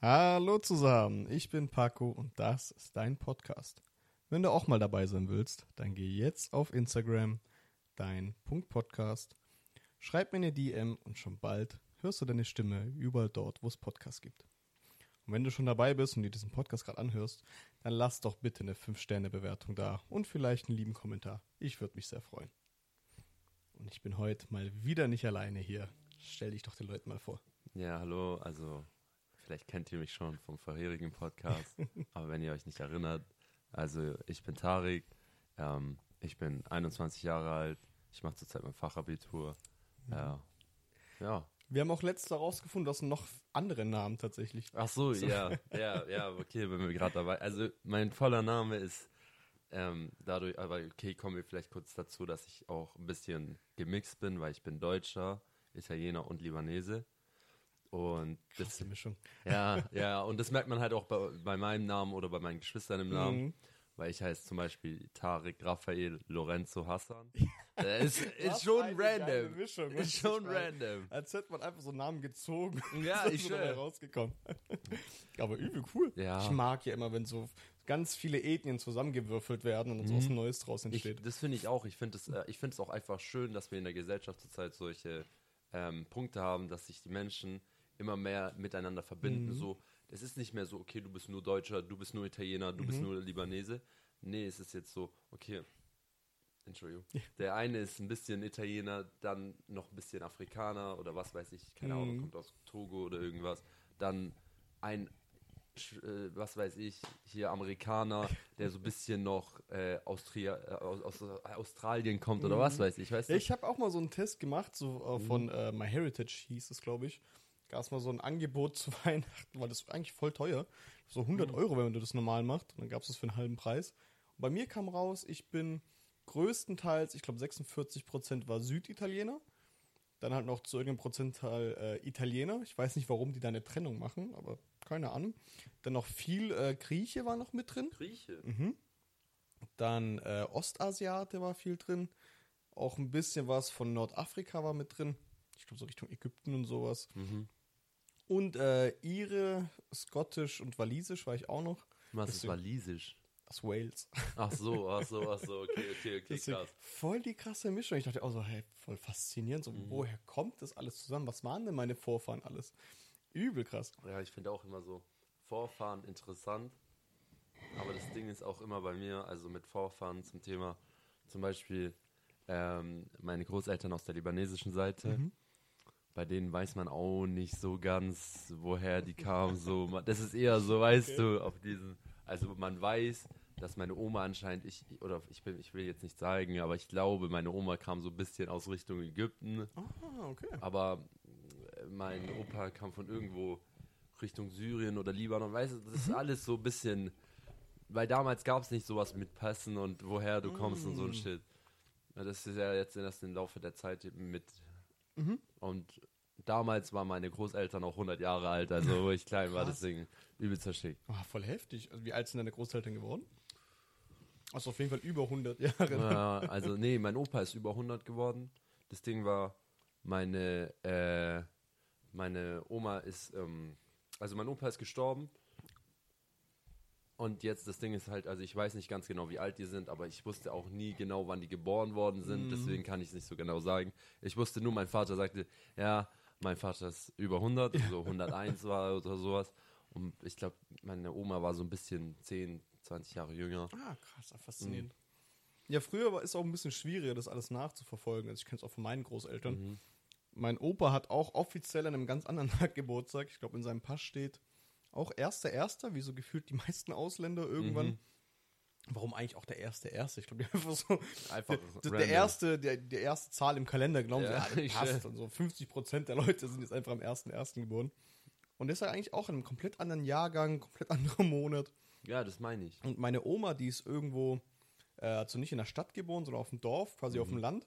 Hallo zusammen, ich bin Paco und das ist dein Podcast. Wenn du auch mal dabei sein willst, dann geh jetzt auf Instagram, dein Punkt Podcast, schreib mir eine DM und schon bald hörst du deine Stimme überall dort, wo es Podcasts gibt. Und wenn du schon dabei bist und dir diesen Podcast gerade anhörst, dann lass doch bitte eine 5-Sterne-Bewertung da und vielleicht einen lieben Kommentar. Ich würde mich sehr freuen. Und ich bin heute mal wieder nicht alleine hier. Stell dich doch den Leuten mal vor. Ja, hallo, also vielleicht kennt ihr mich schon vom vorherigen Podcast, aber wenn ihr euch nicht erinnert, also ich bin Tarik, ähm, ich bin 21 Jahre alt, ich mache zurzeit mein Fachabitur. Ja. ja. Wir haben auch letztes herausgefunden, dass noch andere Namen tatsächlich. Ach so, ja, ja, ja, okay, wenn wir gerade dabei. Also mein voller Name ist ähm, dadurch, aber okay, kommen wir vielleicht kurz dazu, dass ich auch ein bisschen gemixt bin, weil ich bin Deutscher, Italiener und Libanese. Und Krasse das, Mischung. ja, ja, und das merkt man halt auch bei, bei meinem Namen oder bei meinen Geschwistern im Namen. Mhm. Weil ich heiße zum Beispiel Tarek Raphael Lorenzo Hassan. Das ist, ist schon random. Mischung, ist schon random. Als hätte man einfach so einen Namen gezogen. Ja, So ich schwör. rausgekommen. Aber übel cool. Ja. Ich mag ja immer, wenn so ganz viele Ethnien zusammengewürfelt werden und so Mhm. was Neues draus Ich, entsteht. das finde ich auch. Ich finde es äh, ich find's auch einfach schön, dass wir in der Gesellschaft zurzeit solche ähm, Punkte haben, dass sich die Menschen immer mehr miteinander verbinden. Mhm. So, es ist nicht mehr so, okay, du bist nur Deutscher, du bist nur Italiener, du Mhm. bist nur Libanese. Nee, es ist jetzt so, okay, Entschuldigung. Der eine ist ein bisschen Italiener, dann noch ein bisschen Afrikaner oder was weiß ich, keine Ahnung, Mhm. kommt aus Togo oder irgendwas. Dann ein, äh, was weiß ich, hier Amerikaner, der so ein bisschen noch äh, Austria, äh, aus, aus Australien kommt oder was weiß ich, weißt du? Ich habe auch mal so einen Test gemacht, so äh, Mhm. von äh, MyHeritage hieß es, glaube ich. Gab es mal so ein Angebot zu Weihnachten, weil das ist eigentlich voll teuer. So 100 Mhm. Euro, wenn man das normal macht. Und dann gab es das für einen halben Preis. Und bei mir kam raus, ich bin größtenteils, ich glaube 46% war Süditaliener. Dann halt noch zu irgendeinem Prozentteil äh, Italiener. Ich weiß nicht, warum die da eine Trennung machen, aber keine Ahnung. Dann noch viel äh, Grieche war noch mit drin. Grieche. Dann äh, Ostasiate war viel drin. Auch ein bisschen was von Nordafrika war mit drin. Ich glaube so Richtung Ägypten und sowas. Und äh, Ire, Skottisch und Walisisch war ich auch noch. Was ist Deswegen- Walisisch? Aus Wales. Ach so, ach so, ach so, okay, okay, okay, Deswegen krass. voll die krasse Mischung. Ich dachte auch so, hey, voll faszinierend. So, Mhm. woher kommt das alles zusammen? Was waren denn meine Vorfahren alles? Übel krass. Ja, ich finde auch immer so Vorfahren interessant. Aber das Ding ist auch immer bei mir, also mit Vorfahren zum Thema, zum Beispiel ähm, meine Großeltern aus der libanesischen Seite. Bei denen weiß man auch nicht so ganz, woher die kamen. So, das ist eher so, weißt du, auf diesen. Also man weiß, dass meine Oma anscheinend, ich oder ich will, ich will jetzt nicht sagen, aber ich glaube, meine Oma kam so ein bisschen aus Richtung Ägypten. Ah, okay. Aber äh, mein Opa kam von irgendwo Richtung Syrien oder Libanon. Weißt du, das ist alles so ein bisschen. Weil damals gab es nicht sowas mit Pässen und woher du kommst und so ein Shit. Ja, das ist ja jetzt erst im Laufe der Zeit eben mit. Und damals waren meine Großeltern auch 100 Jahre alt, also wo ich klein war, Krass. deswegen übelst verschickt. Ah, voll heftig. Also, wie alt sind deine Großeltern geworden? Also auf jeden Fall über 100 Jahre. Ja, also nee, mein Opa ist über 100 geworden. Das Ding war, meine, äh, meine Oma ist, ähm, also mein Opa ist gestorben. Und jetzt das Ding ist halt, also ich weiß nicht ganz genau, wie alt die sind, aber ich wusste auch nie genau, wann die geboren worden sind. Deswegen kann ich es nicht so genau sagen. Ich wusste nur, mein Vater sagte, ja, mein Vater ist über 100, so 101 war oder sowas. Und ich glaube, meine Oma war so ein bisschen 10, 20 Jahre jünger. Ah, krass, faszinierend. Ja, früher war es auch ein bisschen schwieriger, das alles nachzuverfolgen. Also ich kenne es auch von meinen Großeltern. Mein Opa hat auch offiziell an einem ganz anderen Tag Geburtstag. Ich glaube, in seinem Pass steht auch erster Erster, wie so gefühlt die meisten Ausländer irgendwann. Warum eigentlich auch der erste Erste? Ich glaube, die einfach so Einfach der, der erste, der, der erste Zahl im Kalender glauben Ja, sie, ja, passt. Und so 50 Prozent der Leute sind jetzt einfach am ersten Ersten geboren. Und ist ja eigentlich auch in einem komplett anderen Jahrgang, komplett anderen Monat. Ja, das meine ich. Und meine Oma, die ist irgendwo, äh, also nicht in der Stadt geboren, sondern auf dem Dorf, quasi auf dem Land.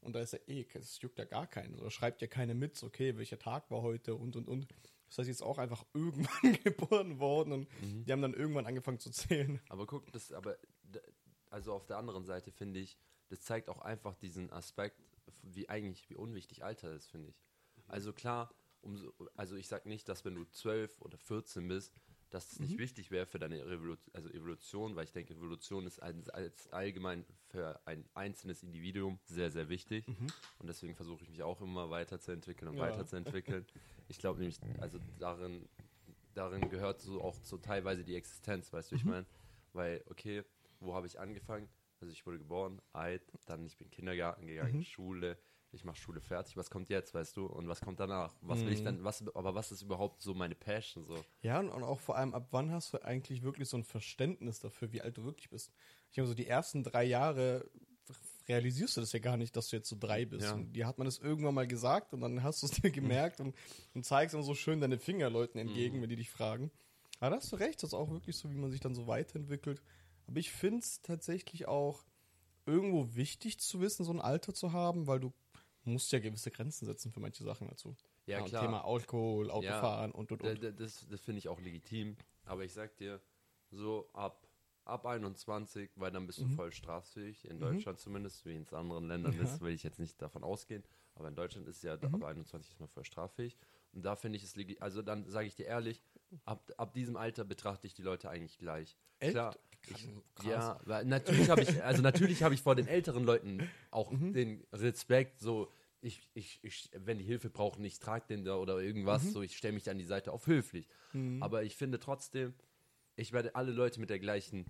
Und da ist ja eh, es juckt ja gar keinen. So, da schreibt ja keiner mit, so, okay, welcher Tag war heute und und und. Das heißt, sie ist auch einfach irgendwann geboren worden und die haben dann irgendwann angefangen zu zählen. Aber guck, das, aber, also auf der anderen Seite finde ich, das zeigt auch einfach diesen Aspekt, wie eigentlich, wie unwichtig Alter ist, finde ich. Also klar, umso, also ich sag nicht, dass wenn du 12 oder 14 bist, dass es nicht wichtig wäre für deine Revolution, also Evolution, weil ich denke, Evolution ist als, als allgemein für ein einzelnes Individuum sehr, sehr wichtig. Und deswegen versuche ich mich auch immer weiterzuentwickeln und Ja. weiterzuentwickeln. Ich glaube nämlich, also darin, darin gehört so auch so teilweise die Existenz, weißt du, ich meine, weil, okay, wo habe ich angefangen? Also ich wurde geboren, alt, dann ich bin Kindergarten gegangen, Schule, ich mache Schule fertig, was kommt jetzt, weißt du, und was kommt danach? Was will ich dann, was, aber was ist überhaupt so meine Passion, so? Ja, und, und auch vor allem, ab wann hast du eigentlich wirklich so ein Verständnis dafür, wie alt du wirklich bist? Ich habe so die ersten drei Jahre realisierst du das ja gar nicht, dass du jetzt so drei bist. Ja. Und dir hat man das irgendwann mal gesagt und dann hast du es dir gemerkt und, und zeigst immer so schön deine Finger Leuten entgegen, wenn die dich fragen. Aber da hast du recht, das ist auch wirklich so, wie man sich dann so weiterentwickelt. Aber ich finde es tatsächlich auch irgendwo wichtig zu wissen, so ein Alter zu haben, weil du musst ja gewisse Grenzen setzen für manche Sachen dazu. Ja, und klar. Thema Alkohol, Autofahren und und und. da- Das, das finde ich auch legitim. Aber ich sag dir, so ab, ab 21, weil dann bist Mhm. du voll straffähig, in Deutschland zumindest, wie in anderen Ländern Ja. Mhm. ist, will ich jetzt nicht davon ausgehen. Aber in Deutschland ist ja ab 21 ist man voll straffähig. Und da finde ich es legitim. Also dann sage ich dir ehrlich, ab, ab diesem Alter betrachte ich die Leute eigentlich gleich. Echt? Klar. Krass. Ich, ja, weil natürlich habe ich, also natürlich habe ich vor den älteren Leuten auch Mhm. den Respekt, so ich, ich, ich, wenn die Hilfe brauchen, ich trage den da oder irgendwas, Mhm. so ich stelle mich an die Seite auf höflich. Aber ich finde trotzdem, ich werde alle Leute mit der gleichen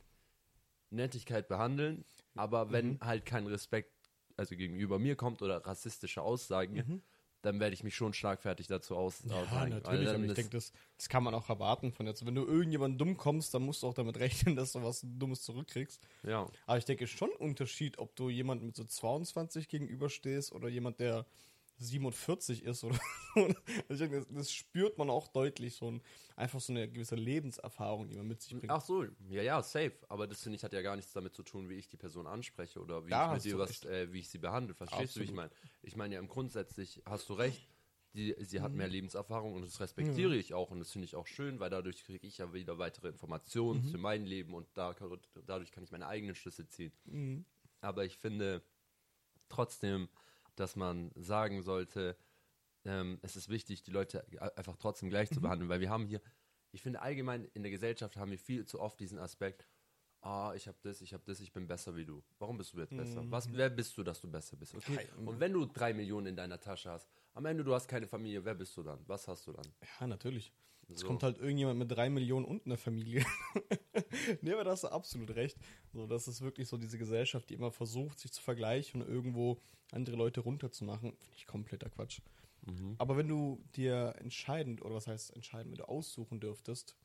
Nettigkeit behandeln, aber wenn Mhm. halt kein Respekt also gegenüber mir kommt oder rassistische Aussagen, dann werde ich mich schon schlagfertig dazu aus. Ja, natürlich, aber ich denke, das, das kann man auch erwarten von jetzt. Wenn du irgendjemand dumm kommst, dann musst du auch damit rechnen, dass du was Dummes zurückkriegst. ja. Aber ich denke schon ein Unterschied, ob du jemand mit so 22 gegenüberstehst oder jemand, der 47 ist oder also ich denke, das, das spürt man auch deutlich, so ein, einfach so eine gewisse Lebenserfahrung, die man mit sich bringt. Ach so, ja, ja, safe. Aber das finde ich hat ja gar nichts damit zu tun, wie ich die Person anspreche oder wie Da ich mit ihr was, äh, wie ich sie behandle. Verstehst du, wie ich Absolut. meine? Ich meine ja im Grundsätzlich hast du recht. Die, sie hat mehr Lebenserfahrung und das respektiere ich auch und das finde ich auch schön, weil dadurch kriege ich ja wieder weitere Informationen für mein Leben und da, dadurch kann ich meine eigenen Schlüsse ziehen. Mhm. Aber ich finde trotzdem, dass man sagen sollte, ähm, es ist wichtig, die Leute einfach trotzdem gleich zu behandeln, weil wir haben hier, ich finde allgemein in der Gesellschaft haben wir viel zu oft diesen Aspekt, ah, ich habe das, ich habe das, ich bin besser wie du. Warum bist du jetzt besser? Was, wer bist du, dass du besser bist? Okay. Und wenn du drei Millionen in deiner Tasche hast, am Ende du hast keine Familie, wer bist du dann? Was hast du dann? Ja, natürlich. Es So. kommt halt irgendjemand mit drei Millionen und einer Familie. nee, aber da hast du absolut recht. So, das ist wirklich so diese Gesellschaft, die immer versucht, sich zu vergleichen und irgendwo andere Leute runterzumachen. Finde ich kompletter Quatsch. Aber wenn du dir entscheidend, oder was heißt entscheidend, wenn du aussuchen dürftest,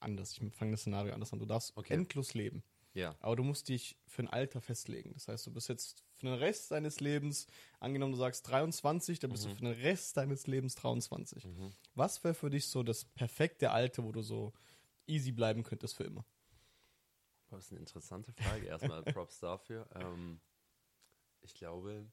anders, ich fange das Szenario anders an, du darfst Okay. endlos leben. Ja. Aber du musst dich für ein Alter festlegen. Das heißt, du bist jetzt für den Rest deines Lebens, angenommen du sagst 23, dann bist du für den Rest deines Lebens 23. Was wäre für dich so das perfekte Alter, wo du so easy bleiben könntest für immer? Das ist eine interessante Frage. Erstmal Props dafür. Ähm, ich glaube,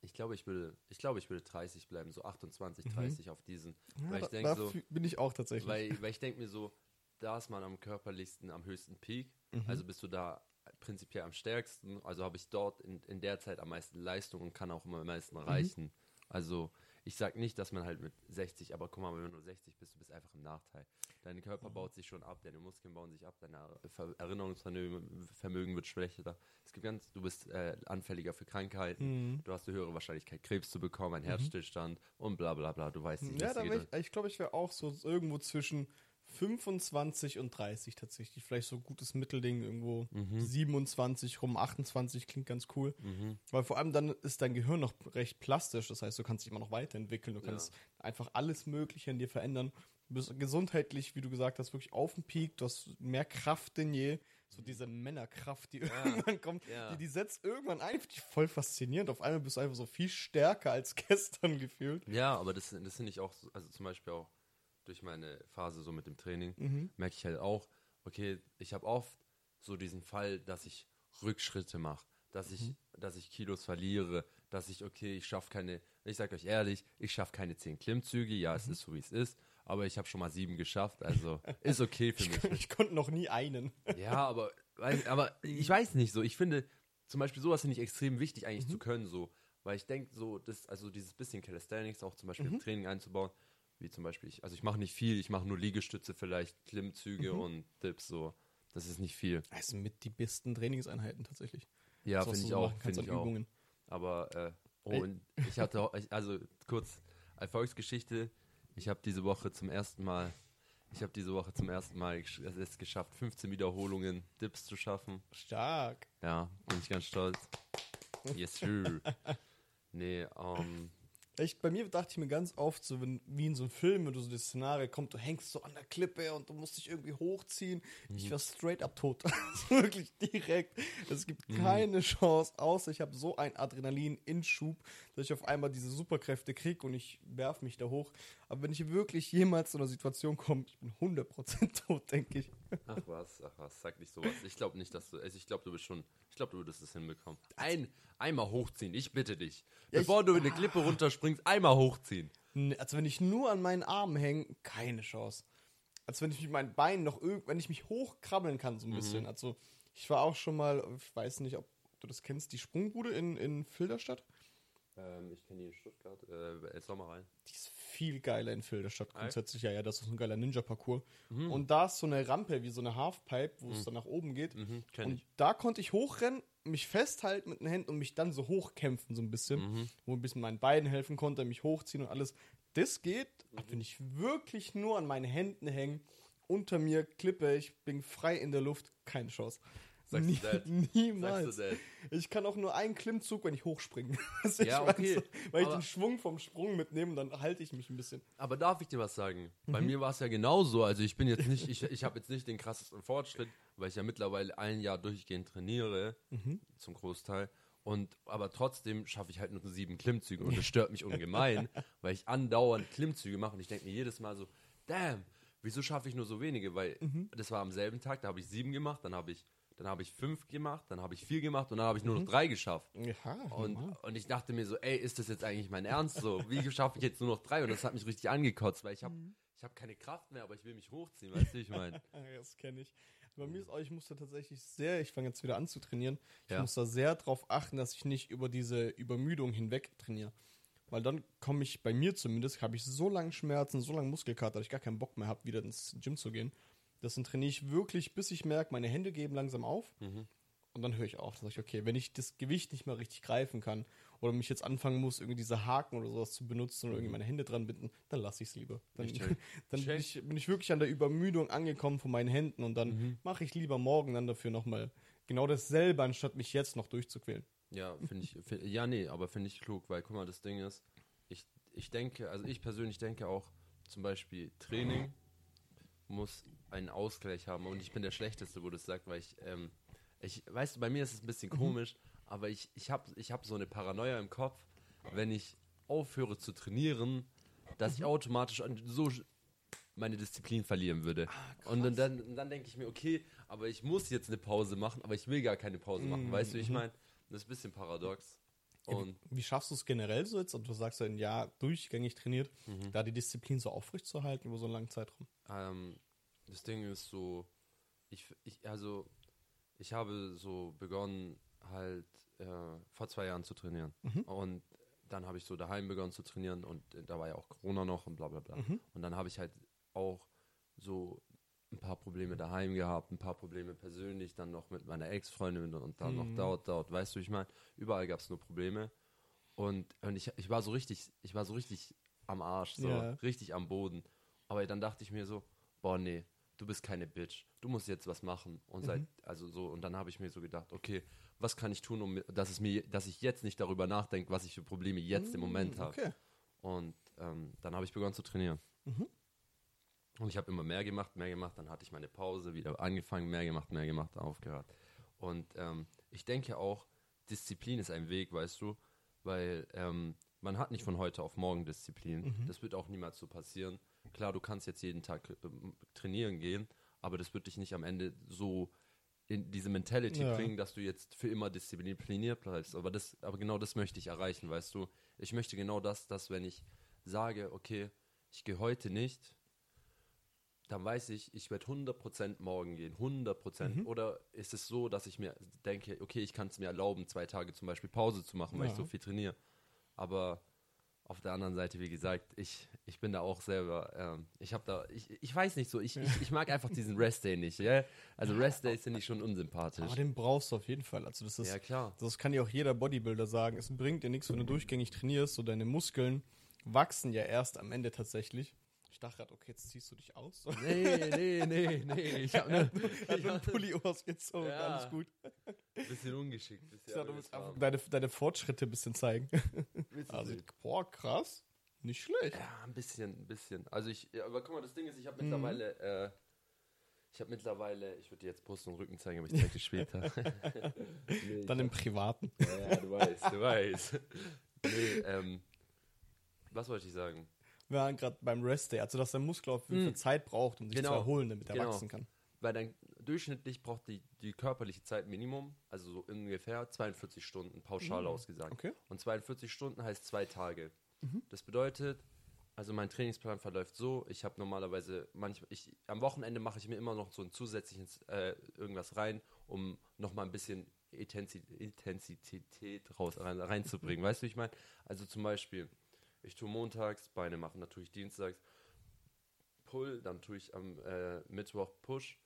ich glaube, ich würde, ich glaube, ich würde 30 bleiben, so 28, 30 auf diesen. weil ich da, denke so, bin ich auch tatsächlich. weil, weil ich denke mir so, da ist man am körperlichsten, am höchsten Peak. Also bist du da prinzipiell am stärksten. Also habe ich dort in, in der Zeit am meisten Leistung und kann auch immer am meisten erreichen. Also ich sag nicht, dass man halt mit 60, aber guck mal, wenn du 60 bist, du bist einfach im Nachteil. Dein Körper baut sich schon ab, deine Muskeln bauen sich ab, dein Ver- Erinnerungsvermögen Vermögen wird schlechter. Es gibt ganz, du bist äh, anfälliger für Krankheiten, du hast eine höhere Wahrscheinlichkeit, Krebs zu bekommen, einen Herzstillstand und bla bla bla. Du weißt nicht, ja, da ich, ich glaube, ich wäre auch so irgendwo zwischen 25 und 30 tatsächlich. Vielleicht so ein gutes Mittelding, irgendwo Mhm. 27 rum, 28 klingt ganz cool. Weil vor allem dann ist dein Gehirn noch recht plastisch, das heißt, du kannst dich immer noch weiterentwickeln, du kannst einfach alles Mögliche in dir verändern. Du bist gesundheitlich, wie du gesagt hast, wirklich auf dem Peak, du hast mehr Kraft denn je. So diese Männerkraft, die irgendwann kommt, Ja. die, die setzt irgendwann ein, voll faszinierend. Auf einmal bist du einfach so viel stärker als gestern gefühlt. Ja, aber das, das finde ich auch, so- also zum Beispiel auch durch meine Phase so mit dem Training, Mhm. merke ich halt auch, okay, ich habe oft so diesen Fall, dass ich Rückschritte mache, dass ich, Mhm. dass ich Kilos verliere, dass ich, okay, ich schaffe keine, ich sage euch ehrlich, ich schaffe keine zehn Klimmzüge, ja, Mhm. es ist so, wie es ist, aber ich habe schon mal sieben geschafft, also ist okay für mich. Ich konnte noch nie einen. Ja, aber, aber ich weiß nicht so. Ich finde zum Beispiel sowas finde ich extrem wichtig eigentlich zu können. So Weil ich denke, so, das, also dieses bisschen Calisthenics auch zum Beispiel Mhm. im Training einzubauen, wie zum Beispiel ich, also ich mache nicht viel, ich mache nur Liegestütze vielleicht, Klimmzüge Mhm. und Dips, so. Das ist nicht viel. Das sind mit die besten Trainingseinheiten tatsächlich. Ja, finde ich so auch, finde ich an auch. Übungen. Aber, äh, oh, und ich hatte, also kurz, Erfolgsgeschichte, ich habe diese Woche zum ersten Mal, ich habe diese Woche zum ersten Mal es geschafft, 15 Wiederholungen Dips zu schaffen. Stark. Ja, bin ich ganz stolz. Yes, sir. Nee, ähm, Echt, bei mir dachte ich mir ganz oft, so wenn, wie in so einem Film, wenn du so das Szenario kommt, du hängst so an der Klippe und du musst dich irgendwie hochziehen. Mhm. Ich war straight up tot. Wirklich direkt. Es gibt keine Chance, außer ich habe so einen Adrenalin-Inschub, dass ich auf einmal diese Superkräfte kriege und ich werf mich da hoch. Aber wenn ich wirklich jemals zu einer Situation komme, ich bin 100% tot, denke ich. Ach was, ach was, sag nicht sowas. Ich glaube nicht, dass du, also ich glaube, du bist schon, ich glaube, du würdest es hinbekommen. Ein, einmal hochziehen, ich bitte dich. Ja, ich- Bevor du in eine Klippe runterspringst, einmal hochziehen. Also wenn ich nur an meinen Armen hänge, keine Chance. Als wenn ich mit meinen Beinen noch irgend, wenn ich mich hochkrabbeln kann, so ein bisschen. Also ich war auch schon mal, ich weiß nicht, ob du das kennst, die Sprungbude in, in Filderstadt. Ähm, ich kenne die in Stuttgart, äh, Sommer rein. Die ist viel geiler in Filderstadt grundsätzlich. Ja, ja, das ist ein geiler Ninja-Parcours. Und da ist so eine Rampe wie so eine Halfpipe, wo es dann nach oben geht. Mhm, kenn und ich. da konnte ich hochrennen, mich festhalten mit den Händen und mich dann so hochkämpfen, so ein bisschen. Mhm. Wo ein bisschen meinen Beinen helfen konnte, mich hochziehen und alles. Das geht, aber wenn ich wirklich nur an meinen Händen hänge, unter mir Klippe, ich bin frei in der Luft, keine Chance. Sagst du that? Niemals. Sagst du that? Ich kann auch nur einen Klimmzug, wenn ich hochspringe. Ich Ja, weiß okay, so, weil ich aber- den Schwung vom Sprung mitnehme und dann halte ich mich ein bisschen. Aber darf ich dir was sagen? Bei Mhm. mir war es ja genauso. Also ich bin jetzt nicht, ich, ich habe jetzt nicht den krassesten Fortschritt, weil ich ja mittlerweile ein Jahr durchgehend trainiere, Mhm. zum Großteil. Und aber trotzdem schaffe ich halt nur sieben Klimmzüge und das stört mich ungemein, weil ich andauernd Klimmzüge mache und ich denke mir jedes Mal so, damn, wieso schaffe ich nur so wenige? Weil Mhm. das war am selben Tag, da habe ich sieben gemacht, dann habe ich, dann habe ich fünf gemacht, dann habe ich vier gemacht und dann habe ich Mhm. nur noch drei geschafft. Ja, Und, und ich dachte mir so, ey, ist das jetzt eigentlich mein Ernst so? Wie schaffe ich jetzt nur noch drei? Und das hat mich richtig angekotzt, weil ich habe ich hab keine Kraft mehr, aber ich will mich hochziehen, weißt du, wie ich meine? das kenne ich. Bei mir ist auch, ich muss da tatsächlich sehr, ich fange jetzt wieder an zu trainieren, ich Ja. muss da sehr drauf achten, dass ich nicht über diese Übermüdung hinweg trainiere. Weil dann komme ich, bei mir zumindest, habe ich so lange Schmerzen, so lange Muskelkater, dass ich gar keinen Bock mehr habe, wieder ins Gym zu gehen. Das dann trainiere ich wirklich, bis ich merke, meine Hände geben langsam auf. Und dann höre ich auf. Dann sage ich, okay, wenn ich das Gewicht nicht mehr richtig greifen kann oder mich jetzt anfangen muss, irgendwie diese Haken oder sowas zu benutzen oder irgendwie meine Hände dran binden, dann lasse ich es lieber. Dann, dann bin, ich, bin ich wirklich an der Übermüdung angekommen von meinen Händen und dann Mhm. mache ich lieber morgen dann dafür nochmal genau dasselbe, anstatt mich jetzt noch durchzuquälen. Ja, finde ich, find, ja, nee, aber finde ich klug, weil guck mal, das Ding ist, ich, ich denke, also ich persönlich denke auch, zum Beispiel Training muss einen Ausgleich haben und ich bin der Schlechteste, wo das sagt, weil ich, ähm, ich, weißt du, bei mir ist es ein bisschen komisch, aber ich, ich habe ich hab so eine Paranoia im Kopf, wenn ich aufhöre zu trainieren, dass ich automatisch an- so meine Disziplin verlieren würde. und dann, dann, dann denke ich mir, okay, aber ich muss jetzt eine Pause machen, aber ich will gar keine Pause machen. Weißt du, ich meine? Das ist ein bisschen paradox. Und Wie schaffst du es generell so jetzt? Und du sagst ja ein Jahr durchgängig trainiert, Mhm. da die Disziplin so aufrecht zu halten über so einen langen Zeitraum. ähm, das Ding ist so, ich, ich, also, ich habe so begonnen, halt äh, vor zwei Jahren zu trainieren. Und dann habe ich so daheim begonnen zu trainieren und äh, da war ja auch Corona noch und bla bla bla. Und dann habe ich halt auch so ein paar Probleme daheim gehabt, ein paar Probleme persönlich, dann noch mit meiner Ex-Freundin und dann noch dort, dort, weißt du, ich meine, überall gab es nur Probleme. Und, und ich, ich war so richtig, ich war so richtig am Arsch, so Ja. richtig am Boden. Aber dann dachte ich mir so, boah, nee, du bist keine Bitch. Du musst jetzt was machen. Und seit, also so, und dann habe ich mir so gedacht, okay, was kann ich tun, um dass es mir, dass ich jetzt nicht darüber nachdenke, was ich für Probleme jetzt im Moment habe. Okay. Und ähm, dann habe ich begonnen zu trainieren. Und ich habe immer mehr gemacht, mehr gemacht. Dann hatte ich meine Pause, wieder angefangen, mehr gemacht, mehr gemacht, aufgehört. Und ähm, ich denke auch, Disziplin ist ein Weg, weißt du, weil ähm, man hat nicht von heute auf morgen Disziplin. Das wird auch niemals so passieren. Klar, du kannst jetzt jeden Tag ähm, trainieren gehen, aber das wird dich nicht am Ende so in diese Mentality Ja. bringen, dass du jetzt für immer diszipliniert bleibst. Aber das, aber genau das möchte ich erreichen, weißt du. Ich möchte genau das, dass wenn ich sage, okay, ich gehe heute nicht, dann weiß ich, ich werde 100% morgen gehen, 100%. Oder ist es so, dass ich mir denke, okay, ich kann es mir erlauben, zwei Tage zum Beispiel Pause zu machen, weil ich Ja. so viel trainiere. Aber auf der anderen Seite, wie gesagt, ich, ich bin da auch selber, ähm, ich habe da, ich, ich weiß nicht so, ich, ich, ich mag einfach diesen Rest-Day nicht, ja? Also Rest-Days finde ich schon unsympathisch. Aber den brauchst du auf jeden Fall. Also das ist, Ja, klar. das kann ja auch jeder Bodybuilder sagen. Es bringt dir nichts, wenn du durchgängig trainierst, so deine Muskeln wachsen ja erst am Ende tatsächlich. Ich dachte gerade, okay, jetzt ziehst du dich aus. Nee, nee, nee, nee, ich habe ne, Hat nur ein Pulli ausgezogen, Ja. alles gut. bisschen ungeschickt. Ich Bisschen dachte, du willst einfach deine, deine Fortschritte ein bisschen zeigen. Also, boah, krass. Nicht schlecht. Ja, ein bisschen, ein bisschen. Also ich, ja, aber guck mal, das Ding ist, ich Mhm. habe mittlerweile, äh, ich habe mittlerweile, ich würde dir jetzt Brust und Rücken zeigen, aber ich zeige dir später. nee, ich Dann im Privaten. Ja, du weißt, du weißt. Nee, ähm, was wollte ich sagen? Wir waren gerade beim Rest Day, also dass der Muskel auf jeden Fall Zeit braucht, um sich Genau. zu erholen, damit er Genau. wachsen kann. Weil dann durchschnittlich braucht die, die körperliche Zeit Minimum, also so ungefähr 42 Stunden pauschal ausgesagt. Okay. Und 42 Stunden heißt zwei Tage. Das bedeutet, also mein Trainingsplan verläuft so, ich habe normalerweise manchmal, ich, am Wochenende mache ich mir immer noch so ein zusätzliches äh, irgendwas rein, um nochmal ein bisschen Intensi Intensität raus, rein, reinzubringen. Weißt du, wie ich meine? Also zum Beispiel, ich tue montags Beine machen, dann tue ich dienstags. Pull, dann tue ich am äh, Mittwoch Push,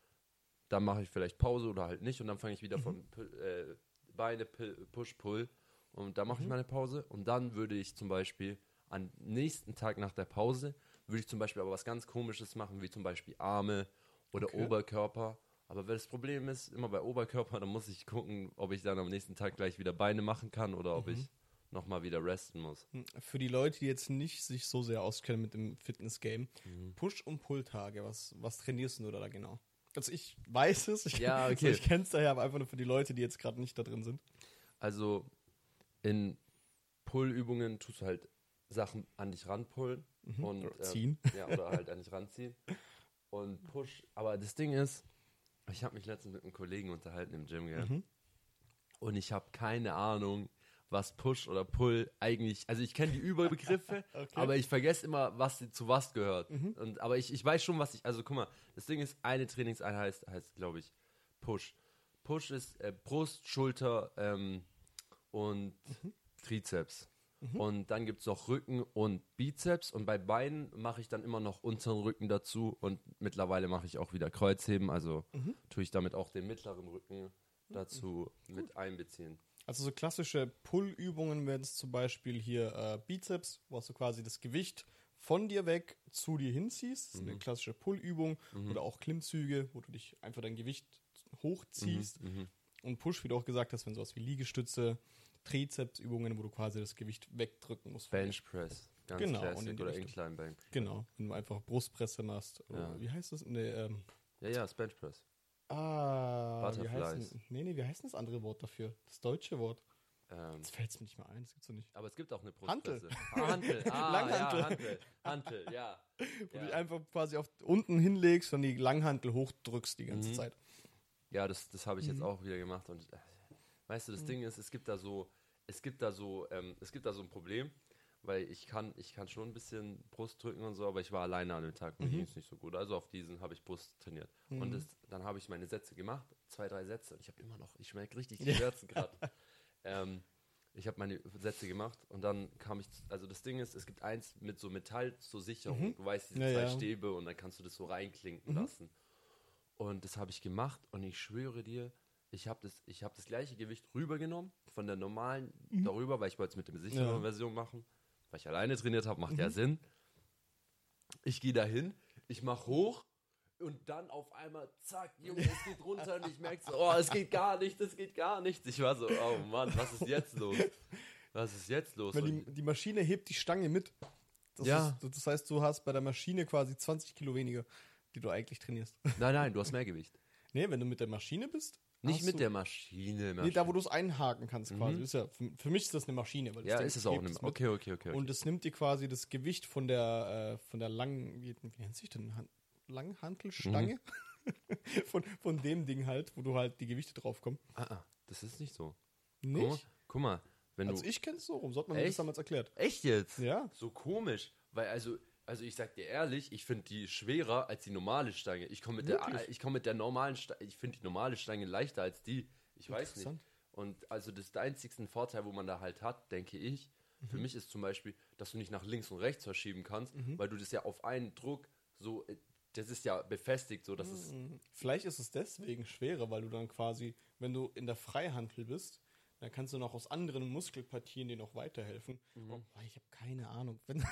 dann mache ich vielleicht Pause oder halt nicht und dann fange ich wieder von Pu- äh, Beine, Pu- Push, Pull. Und da mache ich meine Pause. Und dann würde ich zum Beispiel am nächsten Tag nach der Pause, würde ich zum Beispiel aber was ganz komisches machen, wie zum Beispiel Arme oder Okay. Oberkörper. Aber wenn das Problem ist, immer bei Oberkörper, dann muss ich gucken, ob ich dann am nächsten Tag gleich wieder Beine machen kann oder ob ich nochmal wieder resten muss. Für die Leute, die jetzt nicht sich so sehr auskennen mit dem Fitness-Game, Mhm. Push- und Pull-Tage, was, was trainierst du da genau? Also ich weiß es, ich, Ja, okay. ich kenne es daher, aber einfach nur für die Leute, die jetzt gerade nicht da drin sind. Also in Pull-Übungen tust du halt Sachen an dich ranpullen und Mhm. Oder ähm, ziehen. ja, oder halt an dich ranziehen. Und Push, aber das Ding ist, ich habe mich letztens mit einem Kollegen unterhalten im Gym, gell? Mhm. Und ich habe keine Ahnung, was Push oder Pull eigentlich, also ich kenne die Überbegriffe, Okay. aber ich vergesse immer, was zu was gehört. Und, aber ich, ich weiß schon, was ich, also guck mal, das Ding ist, eine Trainingseinheit heißt, heißt glaube ich, Push. Push ist äh, Brust, Schulter ähm, und Trizeps. Und dann gibt es noch Rücken und Bizeps. Und bei Beinen mache ich dann immer noch unteren Rücken dazu. Und mittlerweile mache ich auch wieder Kreuzheben. Also tue ich damit auch den mittleren Rücken dazu mit einbeziehen. Also so klassische Pull-Übungen wären es zum Beispiel hier äh, Bizeps, wo du quasi das Gewicht von dir weg zu dir hinziehst. Das ist eine klassische Pull-Übung. Oder auch Klimmzüge, wo du dich einfach dein Gewicht hochziehst. Und Push, wie du auch gesagt hast, wenn sowas wie Liegestütze, Trizepsübungen, wo du quasi das Gewicht wegdrücken musst. Bench Press, ganz Genau, und classic. Oder. Incline Bank. Genau, wenn du einfach Brustpresse machst. Ja. Oder Wie heißt das? Nee, ähm, Ja, ja, ist Bench Press. Ah, wie Butterflies. denn, nee, nee, wie heißt denn das andere Wort dafür? Das deutsche Wort. Ähm, Jetzt fällt es mir nicht mehr ein, das gibt's doch nicht. aber es gibt auch eine Hantel. Brustpresse. Ah, Hantel. Ah, Langhantel. Ja, Hantel. Hantel, ja. Wo du Ja. dich einfach quasi auf unten hinlegst und die Langhantel hochdrückst die ganze Mhm. Zeit. Ja, das, das habe ich Mhm. jetzt auch wieder gemacht und äh, weißt du, das Ding ist, es gibt da so, es gibt da so, ähm, es gibt da so ein Problem, weil ich kann, ich kann schon ein bisschen Brust drücken und so, aber ich war alleine an dem Tag, Mhm. mir ging es nicht so gut. Also auf diesen habe ich Brust trainiert. Und das, dann habe ich meine Sätze gemacht, zwei, drei Sätze und ich habe immer noch, ich schmecke richtig die Schmerzen gerade. ähm, ich habe meine Sätze gemacht und dann kam ich, also das Ding ist, es gibt eins mit so Metall zur Sicherung, du weißt, diese Mhm. Ja, zwei ja. Mhm. Stäbe und dann kannst du das so reinklinken lassen. Und das habe ich gemacht und ich schwöre dir, ich habe das, ich hab das gleiche Gewicht rübergenommen von der normalen darüber, weil ich wollte es mit der sicheren Mhm. Ja. Mhm. Version machen. Weil ich alleine trainiert habe, macht ja Sinn. Ich gehe dahin, ich mache hoch und dann auf einmal, zack, Junge, es geht runter und ich merke so, oh, es geht gar nicht, es geht gar nichts. Ich war so, oh Mann, was ist jetzt los? Was ist jetzt los? Die, die Maschine hebt die Stange mit. Das, Ja. ist, das heißt, du hast bei der Maschine quasi 20 Kilo weniger, die du eigentlich trainierst. nein, nein, du hast mehr Gewicht. Nee, wenn du mit der Maschine bist. Nicht mit du, der Maschine. Nee, da wo du es einhaken kannst quasi. Ist ja, für, für mich ist das eine Maschine. Weil ja, ist es auch nicht. es mit. Okay, okay, okay. okay. Und es nimmt dir quasi das Gewicht von der, äh, von der langen, wie, wie nennt sich denn, Han Langhantelstange? Mhm. von, von dem Ding halt, wo du halt die Gewichte draufkommen. ah, ah, das ist nicht so. Guck mal, Nicht? guck mal wenn Also du. ich kenne es so rum, so hat man mir das Echt? damals erklärt. Echt jetzt? Ja. So komisch. Weil, also, also ich sag dir ehrlich, ich finde die schwerer als die normale Stange. Ich komme mit, der, ich komm mit der normalen Stange, ich finde die normale Stange leichter als die. Ich weiß nicht. Interessant. Und also das ist der einzigste Vorteil, wo man da halt hat, denke ich, Für mich ist zum Beispiel, dass du nicht nach links und rechts verschieben kannst, weil du das ja auf einen Druck so, äh, das ist ja befestigt, so dass es. Vielleicht ist es deswegen schwerer, weil du dann quasi, wenn du in der Freihandel bist, dann kannst du noch aus anderen Muskelpartien dir noch weiterhelfen. Oh, ich habe keine Ahnung. Wenn,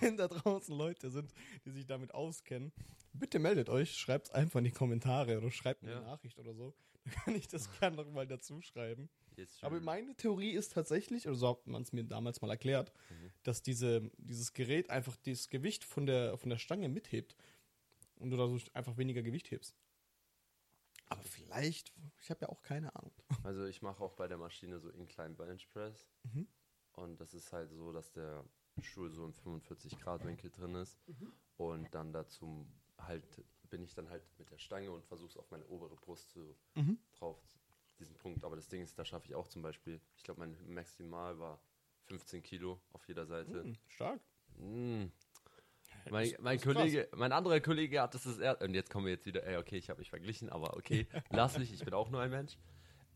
wenn da draußen Leute sind, die sich damit auskennen, bitte meldet euch, schreibt es einfach in die Kommentare oder schreibt mir Ja. eine Nachricht oder so. Dann kann ich das gerne noch mal dazu schreiben. Aber meine Theorie ist tatsächlich, oder so hat man es mir damals mal erklärt, dass diese, dieses Gerät einfach das Gewicht von der, von der Stange mithebt und du dadurch einfach weniger Gewicht hebst. Aber vielleicht, ich habe ja auch keine Ahnung. Also ich mache auch bei der Maschine so Incline Bench Press. Mhm. Und das ist halt so, dass der Stuhl so im 45 Grad Winkel drin ist. Mhm. Und dann dazu halt bin ich dann halt mit der Stange und versuche es auf meine obere Brust zu, Mhm. drauf, diesen Punkt. Aber das Ding ist, da schaffe ich auch zum Beispiel, ich glaube mein Maximal war 15 Kilo auf jeder Seite. Hm, stark. Mm. Mein, Das- mein das Kollege, mein anderer Kollege hat das das erste. Und jetzt kommen wir jetzt wieder, ey, okay, ich habe mich verglichen, aber okay, lass mich, ich bin auch nur ein Mensch.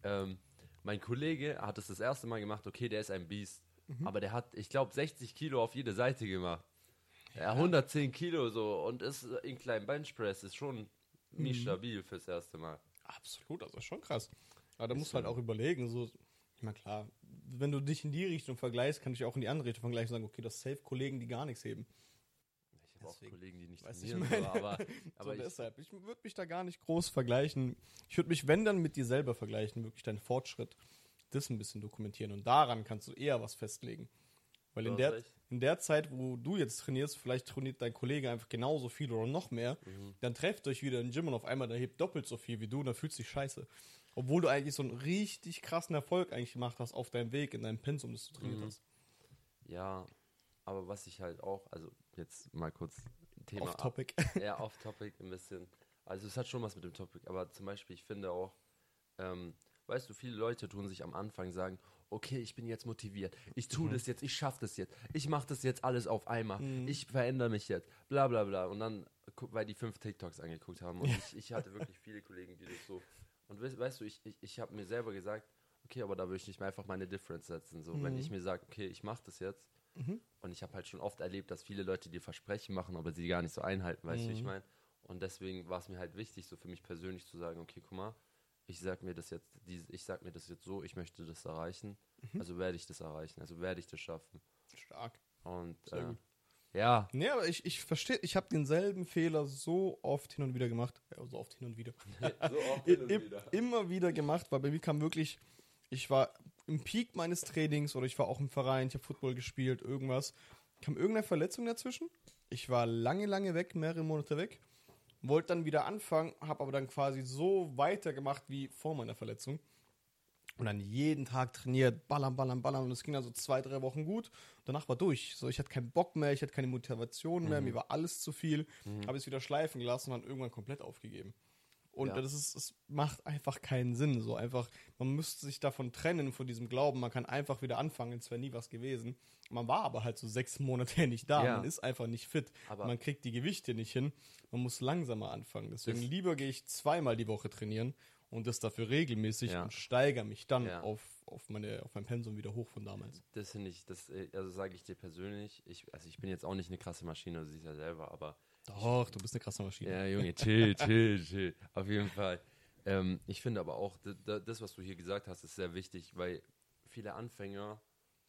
Ähm, mein Kollege hat es das erste Mal gemacht, okay, der ist ein Biest. Mhm. Aber der hat, ich glaube, 60 Kilo auf jede Seite gemacht. Ja, 110 Kilo so und ist in kleinen Benchpress, ist schon Mhm. nicht stabil fürs erste Mal. Absolut, also schon krass. Aber da musst du halt auch überlegen, so, ich meine, klar, wenn du dich in die Richtung vergleichst, kann ich auch in die andere Richtung vergleichen und sagen, okay, das safe Kollegen, die gar nichts heben. Ich habe auch Kollegen, die nicht ich trainieren, so, meine, aber, so aber ich, deshalb. Ich würde mich da gar nicht groß vergleichen. Ich würde mich, wenn dann, mit dir selber vergleichen, wirklich deinen Fortschritt, das ein bisschen dokumentieren. Und daran kannst du eher was festlegen. Weil in der, in der Zeit, wo du jetzt trainierst, vielleicht trainiert dein Kollege einfach genauso viel oder noch mehr, Mhm. dann trefft euch wieder im Gym und auf einmal der hebt doppelt so viel wie du und dann fühlst du dich scheiße. Obwohl du eigentlich so einen richtig krassen Erfolg eigentlich gemacht hast auf deinem Weg in deinem Pensum, das du trainiert Mhm. hast. ja, aber was ich halt auch, also jetzt mal kurz Thema Off Topic. eher off-topic ein bisschen. Also es hat schon was mit dem Topic, aber zum Beispiel, ich finde auch, ähm, weißt du, viele Leute tun sich am Anfang sagen, okay, ich bin jetzt motiviert, ich tue das jetzt, ich schaffe das jetzt, ich mache das jetzt alles auf einmal, ich verändere mich jetzt, bla bla bla. Und dann, weil die fünf TikToks angeguckt haben und ich, ich hatte wirklich viele Kollegen, die das so, und weißt, weißt du, ich, ich, ich habe mir selber gesagt, okay, aber da würde ich nicht mehr einfach meine Difference setzen. So, wenn ich mir sage, okay, ich mache das jetzt, und ich habe halt schon oft erlebt, dass viele Leute dir Versprechen machen, aber sie gar nicht so einhalten, weißt du, wie ich meine? Und deswegen war es mir halt wichtig, so für mich persönlich zu sagen, okay, guck mal, ich sag mir das jetzt, ich sag mir das jetzt so, ich möchte das erreichen, also werde ich das erreichen, also werde ich das schaffen. Stark. Und äh, ja, Nee, aber ich, ich verstehe, ich habe denselben Fehler so oft hin und wieder gemacht. Ja, so oft hin und wieder. so oft I- im- Immer wieder gemacht, weil bei mir kam wirklich, ich war im Peak meines Trainings oder ich war auch im Verein, ich habe Football gespielt, irgendwas. Kam irgendeine Verletzung dazwischen. Ich war lange, lange weg, mehrere Monate weg. Wollte dann wieder anfangen, habe aber dann quasi so weitergemacht wie vor meiner Verletzung. Und dann jeden Tag trainiert, ballern, ballern, ballern. Und es ging dann so zwei, drei Wochen gut. Danach war durch. So, ich hatte keinen Bock mehr, ich hatte keine Motivation mehr, mir war alles zu viel. Habe es wieder schleifen gelassen und dann irgendwann komplett aufgegeben. Und Ja. das ist, es macht einfach keinen Sinn. So einfach, man müsste sich davon trennen, von diesem Glauben, man kann einfach wieder anfangen, es wäre nie was gewesen. Man war aber halt so sechs Monate nicht da, Ja. man ist einfach nicht fit. Aber- man kriegt die Gewichte nicht hin. Man muss langsamer anfangen. Deswegen lieber gehe ich zweimal die Woche trainieren und das dafür regelmäßig Ja. und steigere mich dann Ja. auf, auf, meine, auf mein Pensum wieder hoch von damals. das finde ich, das, äh, also sage ich dir persönlich, ich, also ich bin jetzt auch nicht eine krasse Maschine, du siehst ja selber, aber Doch, du bist eine krasse Maschine. Ja, Junge, chill, chill, chill. Auf jeden Fall. Ähm, ich finde aber auch, das, was du hier gesagt hast, ist sehr wichtig, weil viele Anfänger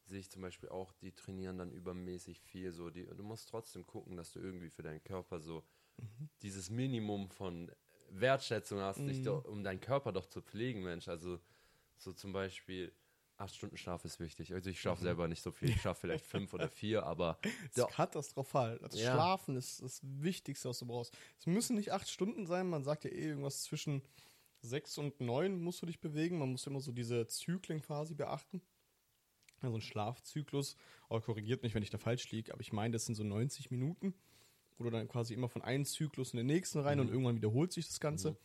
sehe ich zum Beispiel auch, die trainieren dann übermäßig viel. So, die, du musst trotzdem gucken, dass du irgendwie für deinen Körper so dieses Minimum von Wertschätzung hast, dich doch, um deinen Körper doch zu pflegen, Mensch. Also so zum Beispiel acht Stunden Schlaf ist wichtig. Also ich schlafe selber nicht so viel, ich schlafe vielleicht fünf oder vier, aber Das ist katastrophal. Das Ja. Schlafen ist das Wichtigste, was du brauchst. Es müssen nicht acht Stunden sein. Man sagt ja eh irgendwas zwischen sechs und neun musst du dich bewegen. Man muss immer so diese Zyklen quasi beachten. Also ein Schlafzyklus. Aber korrigiert mich, wenn ich da falsch liege. Aber ich meine, das sind so 90 Minuten, wo du dann quasi immer von einem Zyklus in den nächsten rein und irgendwann wiederholt sich das Ganze.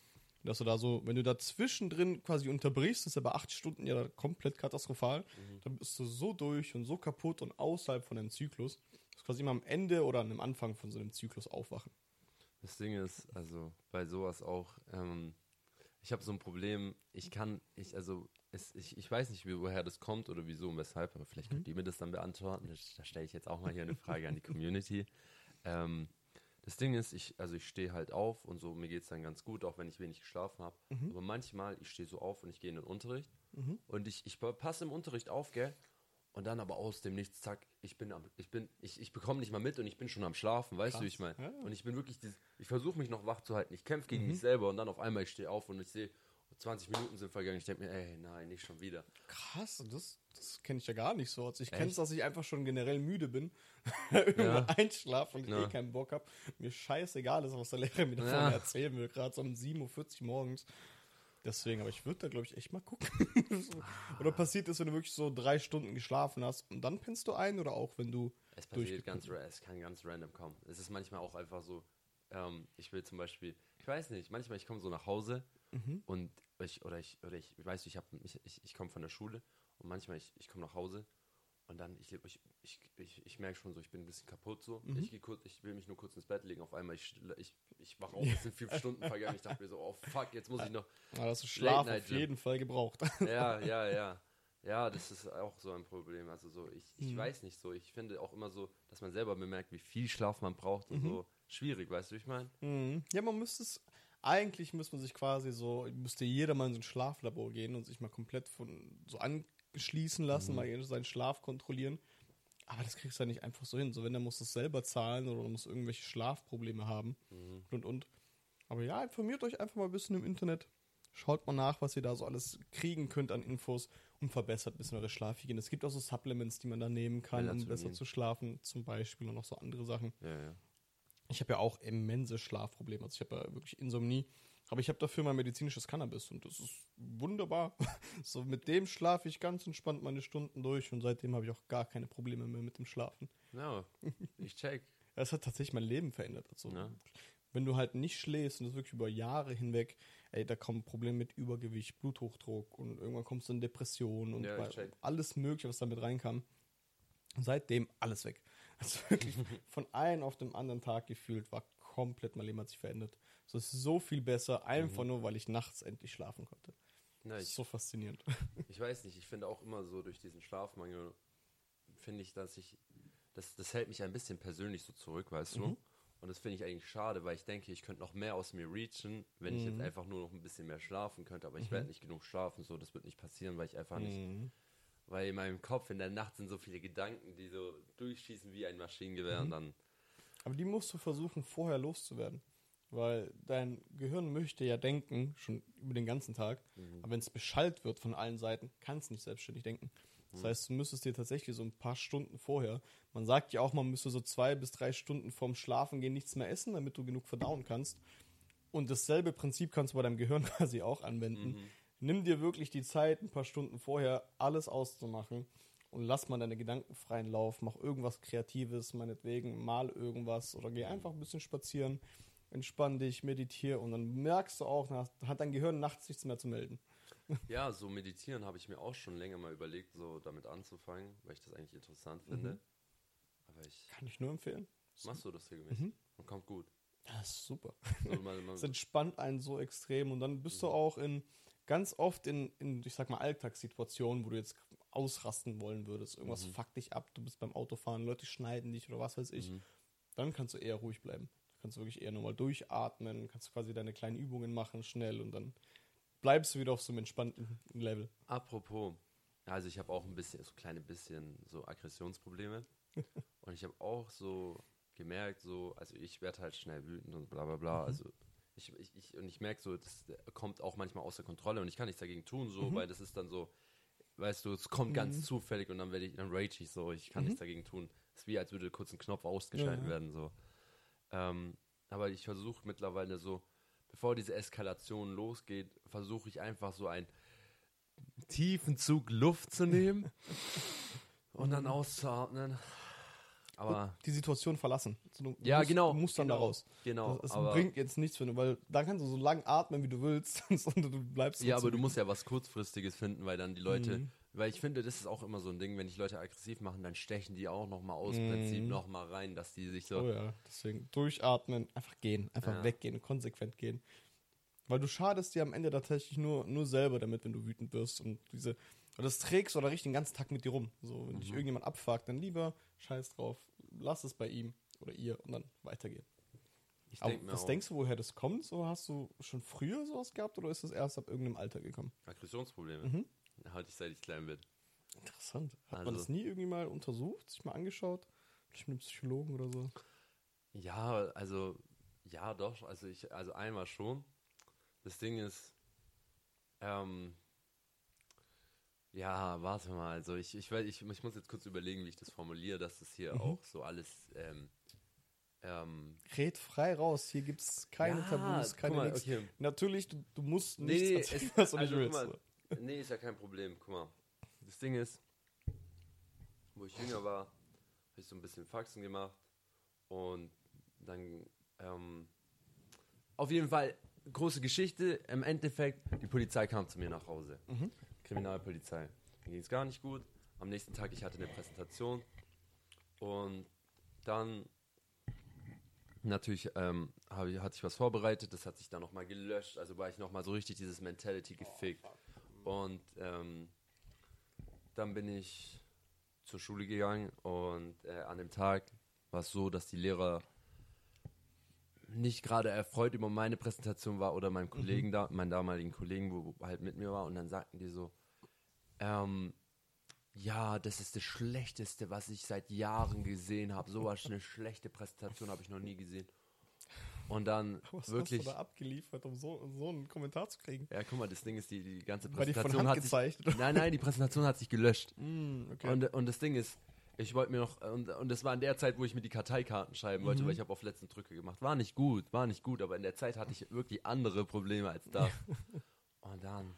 Dass du da so, wenn du da zwischendrin quasi unterbrichst, ist aber acht Stunden ja komplett katastrophal. Dann bist du so durch und so kaputt und außerhalb von einem Zyklus. Du musst quasi immer am Ende oder am Anfang von so einem Zyklus aufwachen. Das Ding ist, also bei sowas auch, ähm, ich habe so ein Problem, ich kann, ich, also, es, ich, ich weiß nicht, wie, woher das kommt oder wieso und weshalb, aber vielleicht könnt ihr mir das dann beantworten. Da stelle ich jetzt auch mal hier eine Frage an die Community. Ähm, das Ding ist, ich, also ich stehe halt auf und so, mir geht es dann ganz gut, auch wenn ich wenig geschlafen habe. Aber manchmal, ich stehe so auf und ich gehe in den Unterricht und ich, ich passe im Unterricht auf, gell? Und dann aber aus dem Nichts, zack, ich bin am, ich bin, ich, ich bekomme nicht mal mit und ich bin schon am Schlafen, weißt du, wie ich meine? Ja. Und ich bin wirklich, dieses, ich versuche mich noch wach zu halten, ich kämpfe gegen mich selber und dann auf einmal ich stehe auf und ich sehe, 20 Minuten sind vergangen, ich denke mir, ey, nein, nicht schon wieder. Krass, das, das kenne ich ja gar nicht so. Also ich kenne es, dass ich einfach schon generell müde bin, irgendwo Ja. einschlafe und ich Ja. eh keinen Bock habe. Mir scheißegal ist, was der Lehrer mir davon Ja. erzählen will, gerade so um 7.40 Uhr morgens. Deswegen, aber ich würde da, glaube ich, echt mal gucken. Oder passiert das, wenn du wirklich so drei Stunden geschlafen hast und dann pennst du ein oder auch wenn du Es passiert ganz, es kann ganz random kommen. Es ist manchmal auch einfach so, ähm, ich will zum Beispiel, ich weiß nicht, manchmal ich komme so nach Hause Mhm. und ich, oder ich, oder ich, weißt du, ich habe, ich, ich, ich komme von der Schule und manchmal ich, ich komme nach Hause und dann, ich, ich, ich, ich, ich merke schon so, ich bin ein bisschen kaputt so. Mhm. Ich gehe kurz, ich will mich nur kurz ins Bett legen, auf einmal, ich, ich, ich wach auf, es sind fünf Stunden vergangen, ich dachte mir so, oh fuck, jetzt muss ich noch, Ja, das ist Schlaf auf jeden Fall gebraucht. ja, ja, ja. Ja, das ist auch so ein Problem. Also so, ich, ich weiß nicht so. Ich finde auch immer so, dass man selber bemerkt, wie viel Schlaf man braucht und so schwierig, weißt du, wie ich meine? Mhm. Ja, man müsste es, eigentlich müsste man sich quasi so, müsste jeder mal in so ein Schlaflabor gehen und sich mal komplett von so anschließen lassen, mal seinen Schlaf kontrollieren. Aber das kriegst du ja nicht einfach so hin. So, wenn, dann musst du es selber zahlen oder du musst irgendwelche Schlafprobleme haben und und. Aber ja, informiert euch einfach mal ein bisschen im Internet. Schaut mal nach, was ihr da so alles kriegen könnt an Infos und verbessert ein bisschen eure Schlafhygiene. Es gibt auch so Supplements, die man da nehmen kann, um besser zu schlafen, zum Beispiel und noch so andere Sachen. Ja, ja. Ich habe ja auch immense Schlafprobleme. Also ich habe ja wirklich Insomnie. Aber ich habe dafür mein medizinisches Cannabis und das ist wunderbar. So mit dem schlafe ich ganz entspannt meine Stunden durch und seitdem habe ich auch gar keine Probleme mehr mit dem Schlafen. Ja, ich check. Es hat tatsächlich mein Leben verändert. Also Ja. wenn du halt nicht schläfst und das wirklich über Jahre hinweg, ey, da kommen Probleme mit Übergewicht, Bluthochdruck und irgendwann kommst du in Depressionen und Ja, alles mögliche, was damit reinkam. Seitdem alles weg. Also wirklich von einem auf dem anderen Tag gefühlt war komplett mein Leben hat sich verändert. So es ist so viel besser, einfach nur, weil ich nachts endlich schlafen konnte. Na, ich, so faszinierend. ich weiß nicht, ich finde auch immer so durch diesen Schlafmangel, finde ich, dass ich, das, das hält mich ein bisschen persönlich so zurück, weißt du? Und das finde ich eigentlich schade, weil ich denke, ich könnte noch mehr aus mir reachen, wenn ich jetzt einfach nur noch ein bisschen mehr schlafen könnte. Aber ich werde nicht genug schlafen, so, das wird nicht passieren, weil ich einfach nicht, Mhm. Weil in meinem Kopf in der Nacht sind so viele Gedanken, die so durchschießen wie ein Maschinengewehr und dann, Aber die musst du versuchen, vorher loszuwerden. Weil dein Gehirn möchte ja denken, schon über den ganzen Tag. Aber wenn es beschallt wird von allen Seiten, kann es nicht selbstständig denken. Das heißt, du müsstest dir tatsächlich so ein paar Stunden vorher, man sagt ja auch, man müsste so zwei bis drei Stunden vorm Schlafengehen nichts mehr essen, damit du genug verdauen kannst. Und dasselbe Prinzip kannst du bei deinem Gehirn quasi auch anwenden. Nimm dir wirklich die Zeit, ein paar Stunden vorher alles auszumachen und lass mal deine Gedanken freien Lauf. Mach irgendwas Kreatives, meinetwegen, mal irgendwas oder geh einfach ein bisschen spazieren, entspann dich, meditiere und dann merkst du auch, hat dein Gehirn nachts nichts mehr zu melden. Ja, so meditieren habe ich mir auch schon länger mal überlegt, so damit anzufangen, weil ich das eigentlich interessant finde. Aber ich Kann ich nur empfehlen. machst du das regelmäßig und kommt gut. Das ist super. So, mal, mal, Es entspannt einen so extrem und dann bist du auch in ganz oft in, in, ich sag mal, Alltagssituationen, wo du jetzt ausrasten wollen würdest. Irgendwas fuckt dich ab, du bist beim Autofahren, Leute schneiden dich oder was weiß ich. Dann kannst du eher ruhig bleiben. Da kannst du wirklich eher nochmal durchatmen, kannst du quasi deine kleinen Übungen machen, schnell und dann bleibst du wieder auf so einem entspannten Level. Apropos, also ich habe auch ein bisschen, so kleine bisschen so Aggressionsprobleme. und ich habe auch so gemerkt, so, also ich werde halt schnell wütend und bla bla bla. Also ich, ich, ich, und ich merke so, das kommt auch manchmal außer Kontrolle und ich kann nichts dagegen tun, so, weil das ist dann so, weißt du, es kommt ganz zufällig und dann werde ich, dann rage ich so, ich kann nichts dagegen tun. Es ist wie, als würde kurz ein Knopf ausgeschaltet Ja. werden, so. Ähm, aber ich versuche mittlerweile so, bevor diese Eskalation losgeht, versuche ich einfach so einen tiefen Zug Luft zu nehmen und dann auszuatmen. Aber Die Situation verlassen. Also du Ja, musst, genau, Du musst dann genau, da raus. genau, aber- bringt jetzt nichts für du, weil dann kannst du so lang atmen, wie du willst und du bleibst ja, aber du musst ja was kurzfristiges finden, weil dann die Leute, weil ich finde, das ist auch immer so ein Ding, wenn ich Leute aggressiv machen, dann stechen die auch noch mal aus Prinzip noch mal rein, dass die sich so Oh ja, deswegen durchatmen, einfach gehen, einfach Ja. weggehen, konsequent gehen. Weil du schadest dir am Ende tatsächlich nur, nur selber damit, wenn du wütend wirst und diese, und das trägst du oder richtig den ganzen Tag mit dir rum. So, wenn dich Mhm. irgendjemand abfuckt, dann lieber scheiß drauf, lass es bei ihm oder ihr und dann weitergehen. Ich Aber denke mir was auch, denkst du, woher das kommt? So hast du schon früher sowas gehabt oder ist das erst ab irgendeinem Alter gekommen? Aggressionsprobleme Mhm. hatte ich seit ich klein bin. Interessant. Hat man Also- das nie irgendwie mal untersucht, sich mal angeschaut? Durch einen Psychologen oder so? Ja, also, ja, doch, also ich, also einmal schon. Das Ding ist, ähm, ja, warte mal, also ich, ich, ich, ich muss jetzt kurz überlegen, wie ich das formuliere, dass das hier Mhm. auch so alles, ähm, ähm, Red frei raus, hier gibt es keine ja, Tabus, keine mal, okay. Natürlich, du, du musst nichts nee, erzählen, es- was du nicht also, willst. mal, Nee, ist ja kein Problem. Guck mal. Das Ding ist, wo ich jünger war, habe ich so ein bisschen Faxen gemacht und dann ähm, auf jeden Fall große Geschichte. Im Endeffekt, die Polizei kam zu mir nach Hause. Mhm. Kriminalpolizei. Mir ging es gar nicht gut. Am nächsten Tag, ich hatte eine Präsentation und dann natürlich ähm, hab hatte ich was vorbereitet, das hat sich dann nochmal gelöscht, also war ich nochmal so richtig dieses Mentality gefickt. Und ähm, dann bin ich zur Schule gegangen und äh, an dem Tag war es so, dass die Lehrer nicht gerade erfreut über meine Präsentation war oder meinem Kollegen da, meinen damaligen Kollegen, wo halt mit mir war und dann sagten die so, ähm, ja, das ist das Schlechteste, was ich seit Jahren gesehen habe. So was eine schlechte Präsentation habe ich noch nie gesehen. Und dann Was wirklich, hast du da abgeliefert, um so, so einen Kommentar zu kriegen? ja, guck mal, das Ding ist, die, die ganze die Präsentation Hand hat sich, nein, nein, die Präsentation hat sich gelöscht. Mm, okay. Und, und das Ding ist, ich wollte mir noch, und, und das war in der Zeit, wo ich mir die Karteikarten schreiben wollte, Mhm. weil ich habe auf letzten Drücke gemacht. War nicht gut, war nicht gut, aber in der Zeit hatte ich wirklich andere Probleme als das. und dann,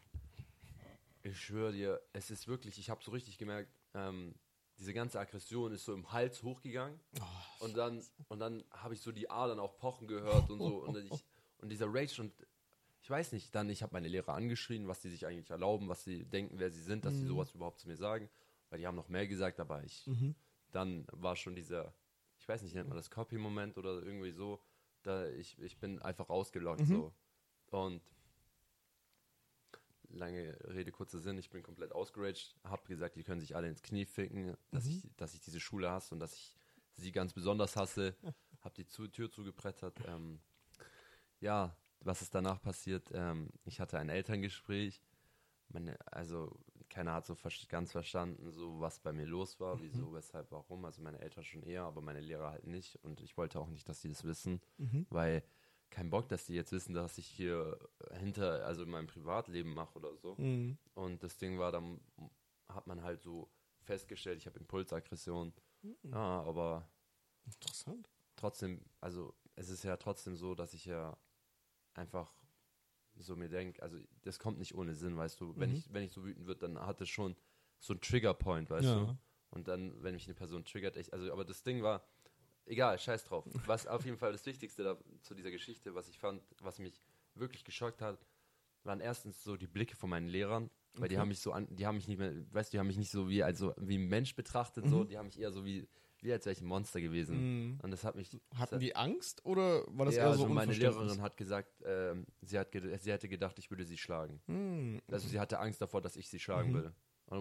ich schwöre dir, es ist wirklich, ich habe so richtig gemerkt, ähm, diese ganze Aggression ist so im Hals hochgegangen. Oh, Und dann, und dann habe ich so die Adern auch pochen gehört und so. Und, ich, und dieser Rage und ich weiß nicht, dann, ich habe meine Lehrer angeschrien, was sie sich eigentlich erlauben, was sie denken, wer sie sind, dass sie Mhm. sowas überhaupt zu mir sagen. Weil die haben noch mehr gesagt, aber ich, Mhm. dann war schon dieser, ich weiß nicht, nennt man das Copy-Moment oder irgendwie so, da ich, ich bin einfach rausgelockt Mhm. so. Und lange Rede, kurzer Sinn, ich bin komplett ausgeraged, hab gesagt, die können sich alle ins Knie ficken, dass, Mhm. ich, dass ich diese Schule hasse und dass ich sie ganz besonders hasse. hab die zu, Tür zugebrettert. Ähm, ja, was ist danach passiert? Ähm, ich hatte ein Elterngespräch. Meine, also keiner hat so ganz verstanden, so was bei mir los war, wieso, weshalb, warum. Also meine Eltern schon eher, aber meine Lehrer halt nicht. Und ich wollte auch nicht, dass die das wissen, Mhm. weil kein Bock, dass die jetzt wissen, dass ich hier hinter, also in meinem Privatleben mache oder so. Mhm. Und das Ding war, dann hat man halt so festgestellt, ich habe Impulsaggression. Ja, aber Interessant. trotzdem, also es ist ja trotzdem so, dass ich ja einfach so mir denke, also das kommt nicht ohne Sinn, weißt du. Wenn Mhm. ich, wenn ich so wütend wird, dann hat es schon so einen Triggerpoint, weißt Ja. du. Und dann, wenn mich eine Person triggert, ich, also, aber das Ding war, egal, scheiß drauf. Was auf jeden Fall das Wichtigste da, zu dieser Geschichte, was ich fand, was mich wirklich geschockt hat, waren erstens so die Blicke von meinen Lehrern, weil die Okay. haben mich so an, die haben mich nicht mehr, weißt du, die haben mich nicht so wie, also wie ein Mensch betrachtet, so, Mhm. die haben mich eher so wie, wie als wäre ich ein Monster gewesen. Mhm. Und das hat mich. Hatten hat- die Angst oder war das ja, eher also so meine Unverständnis? Lehrerin hat gesagt, ähm, sie, hat ge sie hätte gedacht, ich würde sie schlagen. Hm. Also sie hatte Angst davor, dass ich sie schlagen Mhm. würde.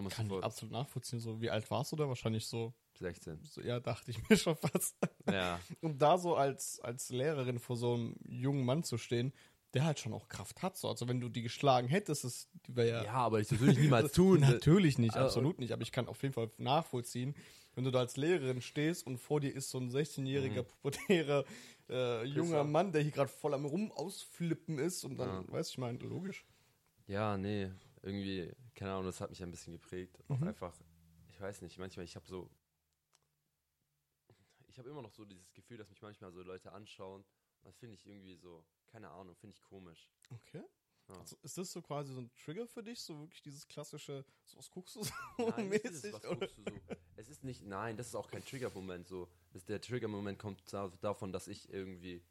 Kann ich absolut nachvollziehen. So, wie alt warst du da? Wahrscheinlich so, 16. so ja, dachte ich mir schon fast. Ja. Und da so als, als Lehrerin vor so einem jungen Mann zu stehen, der halt schon auch Kraft hat. So. Also wenn du die geschlagen hättest, das wäre ja. ja, aber ich das würde ich niemals tun. Natürlich nicht, Äh, absolut nicht. Aber ich kann auf jeden Fall nachvollziehen, wenn du da als Lehrerin stehst und vor dir ist so ein 16-jähriger Mhm. pubertärer äh, junger. Mann, der hier gerade voll am Rum ausflippen ist und dann, Ja. weißt du, ich meine, logisch. Ja, nee, irgendwie, keine Ahnung, das hat mich ein bisschen geprägt. Auch Mhm. einfach, ich weiß nicht, manchmal, ich habe so, ich habe immer noch so dieses Gefühl, dass mich manchmal so Leute anschauen. Das finde ich irgendwie so, keine Ahnung, finde ich komisch. Okay. Ja. Also ist das so quasi so ein Trigger für dich? So wirklich dieses klassische, so was guckst du so Nein, nicht dieses, mäßig? was oder? guckst du so. Ist nicht, nein, das ist auch kein Trigger-Moment so. Das, der Trigger-Moment kommt da, davon, dass ich irgendwie,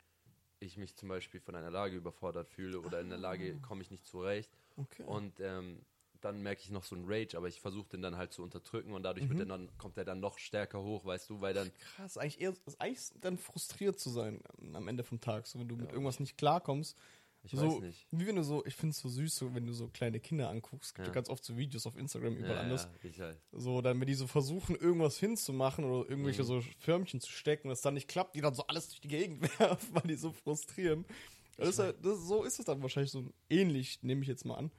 ich mich zum Beispiel von einer Lage überfordert fühle oder in der Lage komme ich nicht zurecht. Okay. Und ähm, dann merke ich noch so einen Rage, aber ich versuche den dann halt zu unterdrücken und dadurch Mhm. dann, kommt der dann noch stärker hoch, weißt du, weil dann, Krass, eigentlich eher ist eigentlich dann frustriert zu sein am Ende vom Tag. So wenn du mit Ja. irgendwas nicht klarkommst, Ich so, weiß nicht. Wie wenn du so, ich finde es so süß, so, wenn du so kleine Kinder anguckst, gibt Ja. ja. ganz oft so Videos auf Instagram überall ja, anders. Ja, ich halt. So, dann wenn die so versuchen, irgendwas hinzumachen oder irgendwelche Mhm. so Förmchen zu stecken, das dann nicht klappt, die dann so alles durch die Gegend werfen, weil die so frustrieren. Das ist ja, das, so ist es dann wahrscheinlich so ähnlich, nehme ich jetzt mal an.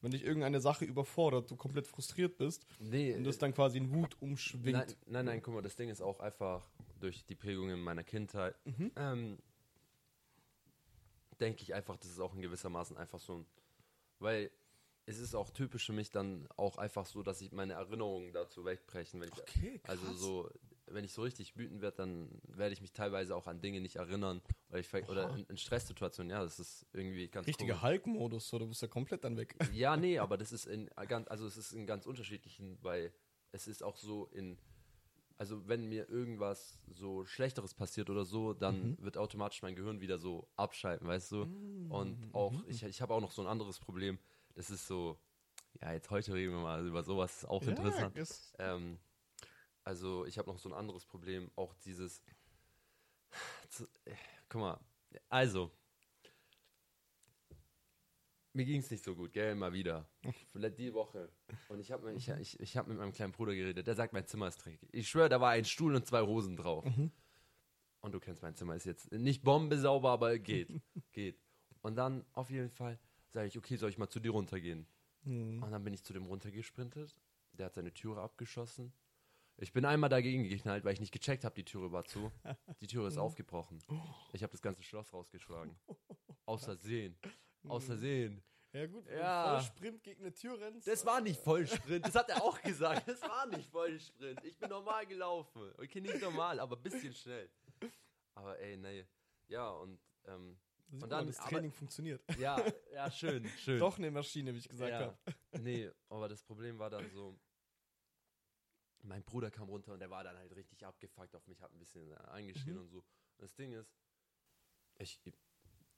Wenn dich irgendeine Sache überfordert, du komplett frustriert bist Nee, und das dann quasi in Wut umschwingt. Nein, nein, nein, guck mal, das Ding ist auch einfach durch die Prägungen meiner Kindheit. Mhm. Ähm, denke ich einfach, das ist auch in gewissermaßen einfach so ein. Weil es ist auch typisch für mich dann auch einfach so, dass ich meine Erinnerungen dazu wegbrechen. Wenn ich, Okay, krass. Also so, wenn ich so richtig wütend werde, dann werde ich mich teilweise auch an Dinge nicht erinnern. Oder, ich, oder in, in Stresssituationen, ja, das ist irgendwie ganz Richtiger. Hulk-Modus, so, du bist ja komplett dann weg. Ja, nee, aber das ist in ganz, also es ist in ganz unterschiedlichen, weil es ist auch so in, also wenn mir irgendwas so Schlechteres passiert oder so, dann wird automatisch mein Gehirn wieder so abschalten, weißt du? Und auch, ich, ich habe auch noch so ein anderes Problem, das ist so, ja, jetzt heute reden wir mal über sowas, ist auch interessant. Ist, Ähm, also ich habe noch so ein anderes Problem, auch dieses. Äh, guck mal, also mir ging es nicht so gut, gell, mal wieder. Vielleicht die Woche. Und ich habe ich, ich, ich hab mit meinem kleinen Bruder geredet, der sagt, mein Zimmer ist dreckig. Ich schwöre, da war ein Stuhl und zwei Rosen drauf. Und du kennst mein Zimmer, ist jetzt nicht bombesauber, aber geht. geht. Und dann auf jeden Fall sage ich, okay, soll ich mal zu dir runtergehen? hm. Und dann bin ich zu dem runtergesprintet. Der hat seine Türe abgeschossen. Ich bin einmal dagegen geknallt, weil ich nicht gecheckt habe, die Türe war zu. Die Türe ist aufgebrochen. Ich habe das ganze Schloss rausgeschlagen. Aus Versehen. Aus Versehen. Ja gut, wenn Ja. du voll Sprint gegen eine Tür rennst. Das war nicht Vollsprint. Das hat er auch gesagt. Das war nicht Vollsprint. Ich bin normal gelaufen. Okay, nicht normal, aber ein bisschen schnell. Aber ey, nee. Ja, und ähm, und dann- das aber- Training funktioniert. ja, ja, schön, schön. Doch eine Maschine, wie ich gesagt ja. habe. Nee, aber das Problem war dann so, mein Bruder kam runter und der war dann halt richtig abgefuckt auf mich, hat ein bisschen äh, eingeschrien und so. Und das Ding ist, ich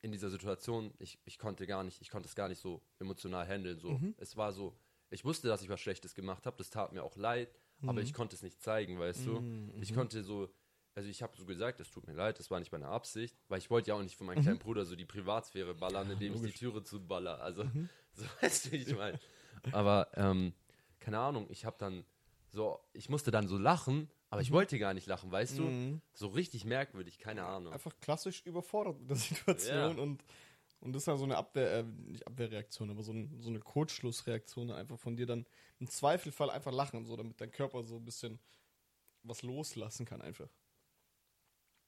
in dieser Situation, ich, ich konnte gar nicht, ich konnte es gar nicht so emotional handeln. So. Es war so, ich wusste, dass ich was Schlechtes gemacht habe, das tat mir auch leid, aber ich konnte es nicht zeigen, weißt du? Ich konnte so, also ich habe so gesagt, es tut mir leid, das war nicht meine Absicht, weil ich wollte ja auch nicht von meinem kleinen Bruder so die Privatsphäre ballern, indem ich die Türe zuballer. Also, so weißt du, wie ich meine. Aber, ähm, keine Ahnung, ich habe dann so, ich musste dann so lachen, aber ich wollte gar nicht lachen, weißt du? So richtig merkwürdig, keine Ahnung. Einfach klassisch überfordert mit der Situation Ja. und, und das ist ja so eine Abwehr, äh, nicht Abwehrreaktion, aber so, ein, so eine Kurzschlussreaktion einfach von dir dann im Zweifelfall einfach lachen, so damit dein Körper so ein bisschen was loslassen kann einfach.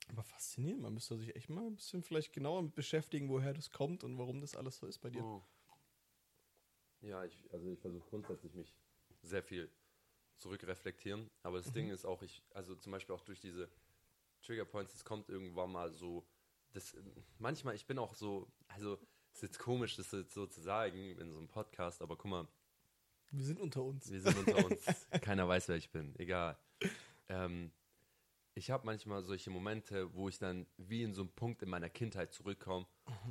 Aber faszinierend, man müsste sich echt mal ein bisschen vielleicht genauer mit beschäftigen, woher das kommt und warum das alles so ist bei dir. Oh. Ja, ich, also ich versuche grundsätzlich mich sehr viel zurückreflektieren, aber das Ding ist auch, ich, also zum Beispiel auch durch diese Trigger Points, es kommt irgendwann mal so, das, manchmal, ich bin auch so, also ist jetzt komisch, das jetzt so zu sagen in so einem Podcast, aber guck mal, Wir sind unter uns. wir sind unter uns, keiner weiß, wer ich bin, egal. Ähm, ich habe manchmal solche Momente, wo ich dann wie in so einen Punkt in meiner Kindheit zurückkomme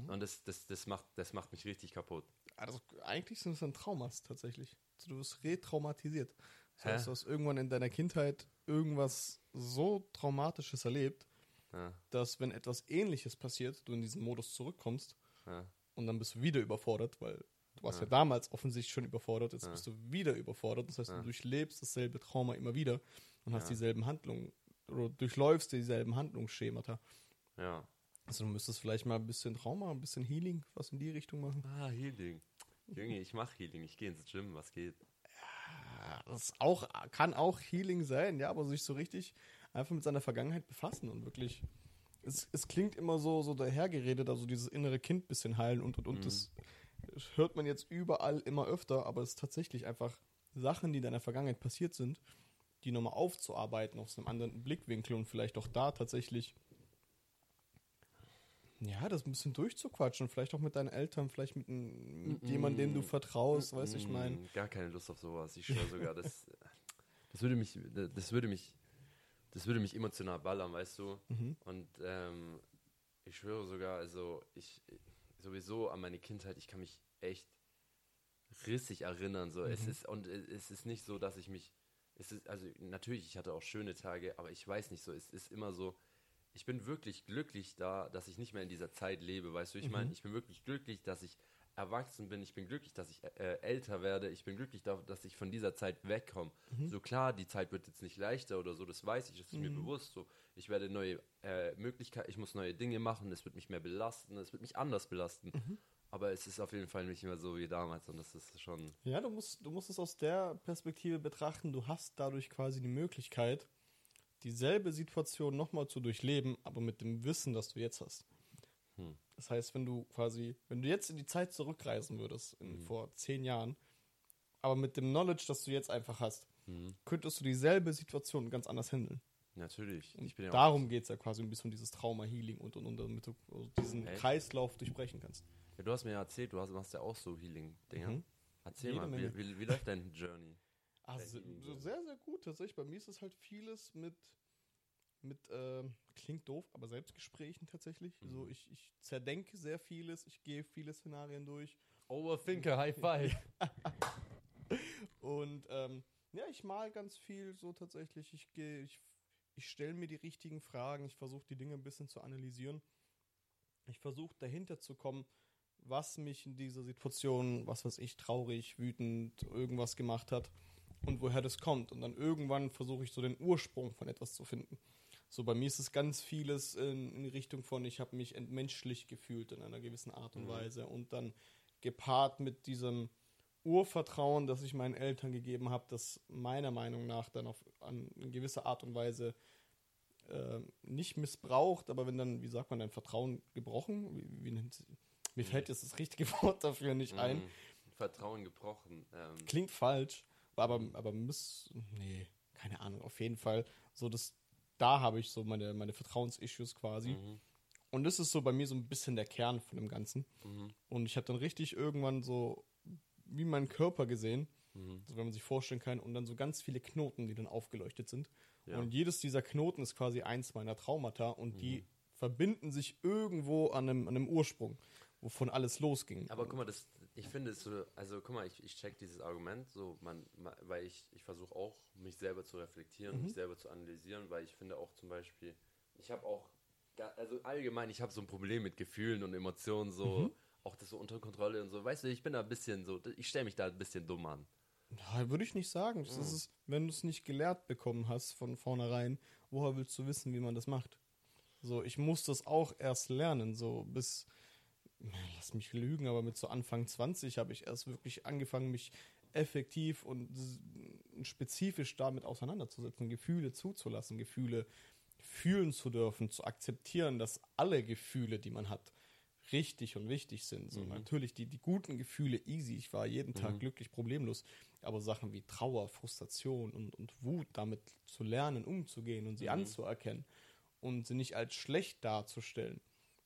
und das, das, das, macht, das macht mich richtig kaputt. Also eigentlich sind es dann Traumas tatsächlich. Also du wirst retraumatisiert. Das heißt, du hast irgendwann in deiner Kindheit irgendwas so Traumatisches erlebt, Ja, dass wenn etwas ähnliches passiert, du in diesen Modus zurückkommst ja. und dann bist du wieder überfordert, weil du warst ja, damals offensichtlich schon überfordert, jetzt bist du wieder überfordert. Das heißt, du durchlebst dasselbe Trauma immer wieder und hast dieselben Handlungen oder durchläufst dieselben Handlungsschemata. Ja. Also du müsstest vielleicht mal ein bisschen Trauma, ein bisschen Healing, was in die Richtung machen. Ah, Healing. Junge, ich mach Healing. Ich gehe ins Gym, was geht. Das auch, kann auch Healing sein, ja, aber sich so richtig einfach mit seiner Vergangenheit befassen und wirklich. Es, es klingt immer so, so dahergeredet, also dieses innere Kind bisschen heilen und und und. Das hört man jetzt überall immer öfter, aber es ist tatsächlich einfach Sachen, die in deiner Vergangenheit passiert sind, die nochmal aufzuarbeiten aus einem anderen Blickwinkel und vielleicht auch da tatsächlich. Ja, das ein bisschen durchzuquatschen, vielleicht auch mit deinen Eltern, vielleicht mit, mit jemandem, dem du vertraust, weißt du, ich meine. Mm, Gar keine Lust auf sowas. Ich schwöre sogar, das, das würde mich, das würde mich, das würde mich emotional ballern, weißt du? Mhm. Und ähm, ich schwöre sogar, also ich sowieso an meine Kindheit, ich kann mich echt rissig erinnern. So, Mhm. es ist und es ist nicht so, dass ich mich, es ist also natürlich, ich hatte auch schöne Tage, aber ich weiß nicht so, es ist immer so. Ich bin wirklich glücklich da, dass ich nicht mehr in dieser Zeit lebe, weißt du, ich meine, ich bin wirklich glücklich, dass ich erwachsen bin, ich bin glücklich, dass ich äh, älter werde, ich bin glücklich, da, dass ich von dieser Zeit wegkomme. So klar, die Zeit wird jetzt nicht leichter oder so, das weiß ich, das ist mir bewusst so. Ich werde neue äh, Möglichkeiten, ich muss neue Dinge machen, es wird mich mehr belasten, es wird mich anders belasten. Aber es ist auf jeden Fall nicht mehr so wie damals und das ist schon. Ja, du musst, du musst es aus der Perspektive betrachten. Du hast dadurch quasi die Möglichkeit, dieselbe Situation nochmal zu durchleben, aber mit dem Wissen, das du jetzt hast. Hm. Das heißt, wenn du quasi, wenn du jetzt in die Zeit zurückreisen würdest, in, vor zehn Jahren, aber mit dem Knowledge, das du jetzt einfach hast, Mhm. könntest du dieselbe Situation ganz anders handeln. Natürlich. Ich bin ja Darum geht es ja quasi ein bisschen um dieses Trauma-Healing und, und, und damit du diesen Echt? Kreislauf durchbrechen kannst. Ja, du hast mir ja erzählt, du hast, machst ja auch so Healing-Dinger. Mhm. Erzähl Jede mal, wie, wie, wie läuft dein Journey? Also sehr, sehr gut. Tatsächlich, bei mir ist es halt vieles mit, mit ähm, klingt doof, aber Selbstgesprächen tatsächlich. Mhm. So, ich, ich zerdenke sehr vieles, ich gehe viele Szenarien durch. Overthinker, High Five. Und ähm, ja, ich mal ganz viel so tatsächlich. Ich gehe, ich, ich stelle mir die richtigen Fragen, ich versuche die Dinge ein bisschen zu analysieren. Ich versuche dahinter zu kommen, was mich in dieser Situation, was weiß ich, traurig, wütend, irgendwas gemacht hat und woher das kommt. Und dann irgendwann versuche ich so den Ursprung von etwas zu finden. So bei mir ist es ganz vieles in, in Richtung von, ich habe mich entmenschlich gefühlt in einer gewissen Art und Mhm. Weise und dann gepaart mit diesem Urvertrauen, das ich meinen Eltern gegeben habe, das meiner Meinung nach dann auf an, in gewisser Art und Weise äh, nicht missbraucht, aber wenn dann, wie sagt man, dein Vertrauen gebrochen, wie, wie nennt, mir fällt jetzt das richtige Wort dafür nicht ein, Mhm. Vertrauen gebrochen. Ähm, klingt falsch, aber, aber muss, nee, keine Ahnung, auf jeden Fall, so das, da habe ich so meine, meine Vertrauensissues quasi. mhm. Und das ist so bei mir so ein bisschen der Kern von dem Ganzen. Mhm. Und ich habe dann richtig irgendwann so wie meinen Körper gesehen, Mhm. so wenn man sich vorstellen kann, und dann so ganz viele Knoten, die dann aufgeleuchtet sind. Ja. Und jedes dieser Knoten ist quasi eins meiner Traumata und Mhm. die verbinden sich irgendwo an einem, an einem Ursprung, wovon alles losging. Aber guck mal, das, ich finde es so, also guck mal, ich, ich check dieses Argument, so man, ma- weil ich, ich versuche auch, mich selber zu reflektieren, Mhm. mich selber zu analysieren, weil ich finde auch zum Beispiel, ich habe auch, also allgemein, ich habe so ein Problem mit Gefühlen und Emotionen, so, Mhm. auch das so unter Kontrolle und so, weißt du, ich bin da ein bisschen so, ich stelle mich da ein bisschen dumm an. Ja, würde ich nicht sagen. Das ist es, wenn du es nicht gelehrt bekommen hast von vornherein, woher willst du wissen, wie man das macht? So, ich muss das auch erst lernen, so bis, lass mich lügen, aber mit so Anfang 20 habe ich erst wirklich angefangen, mich effektiv und spezifisch damit auseinanderzusetzen, Gefühle zuzulassen, Gefühle fühlen zu dürfen, zu akzeptieren, dass alle Gefühle, die man hat, richtig und wichtig sind. So, Natürlich die, die guten Gefühle easy. Ich war jeden Tag glücklich, problemlos. Aber Sachen wie Trauer, Frustration und, und Wut, damit zu lernen, umzugehen und sie anzuerkennen und sie nicht als schlecht darzustellen,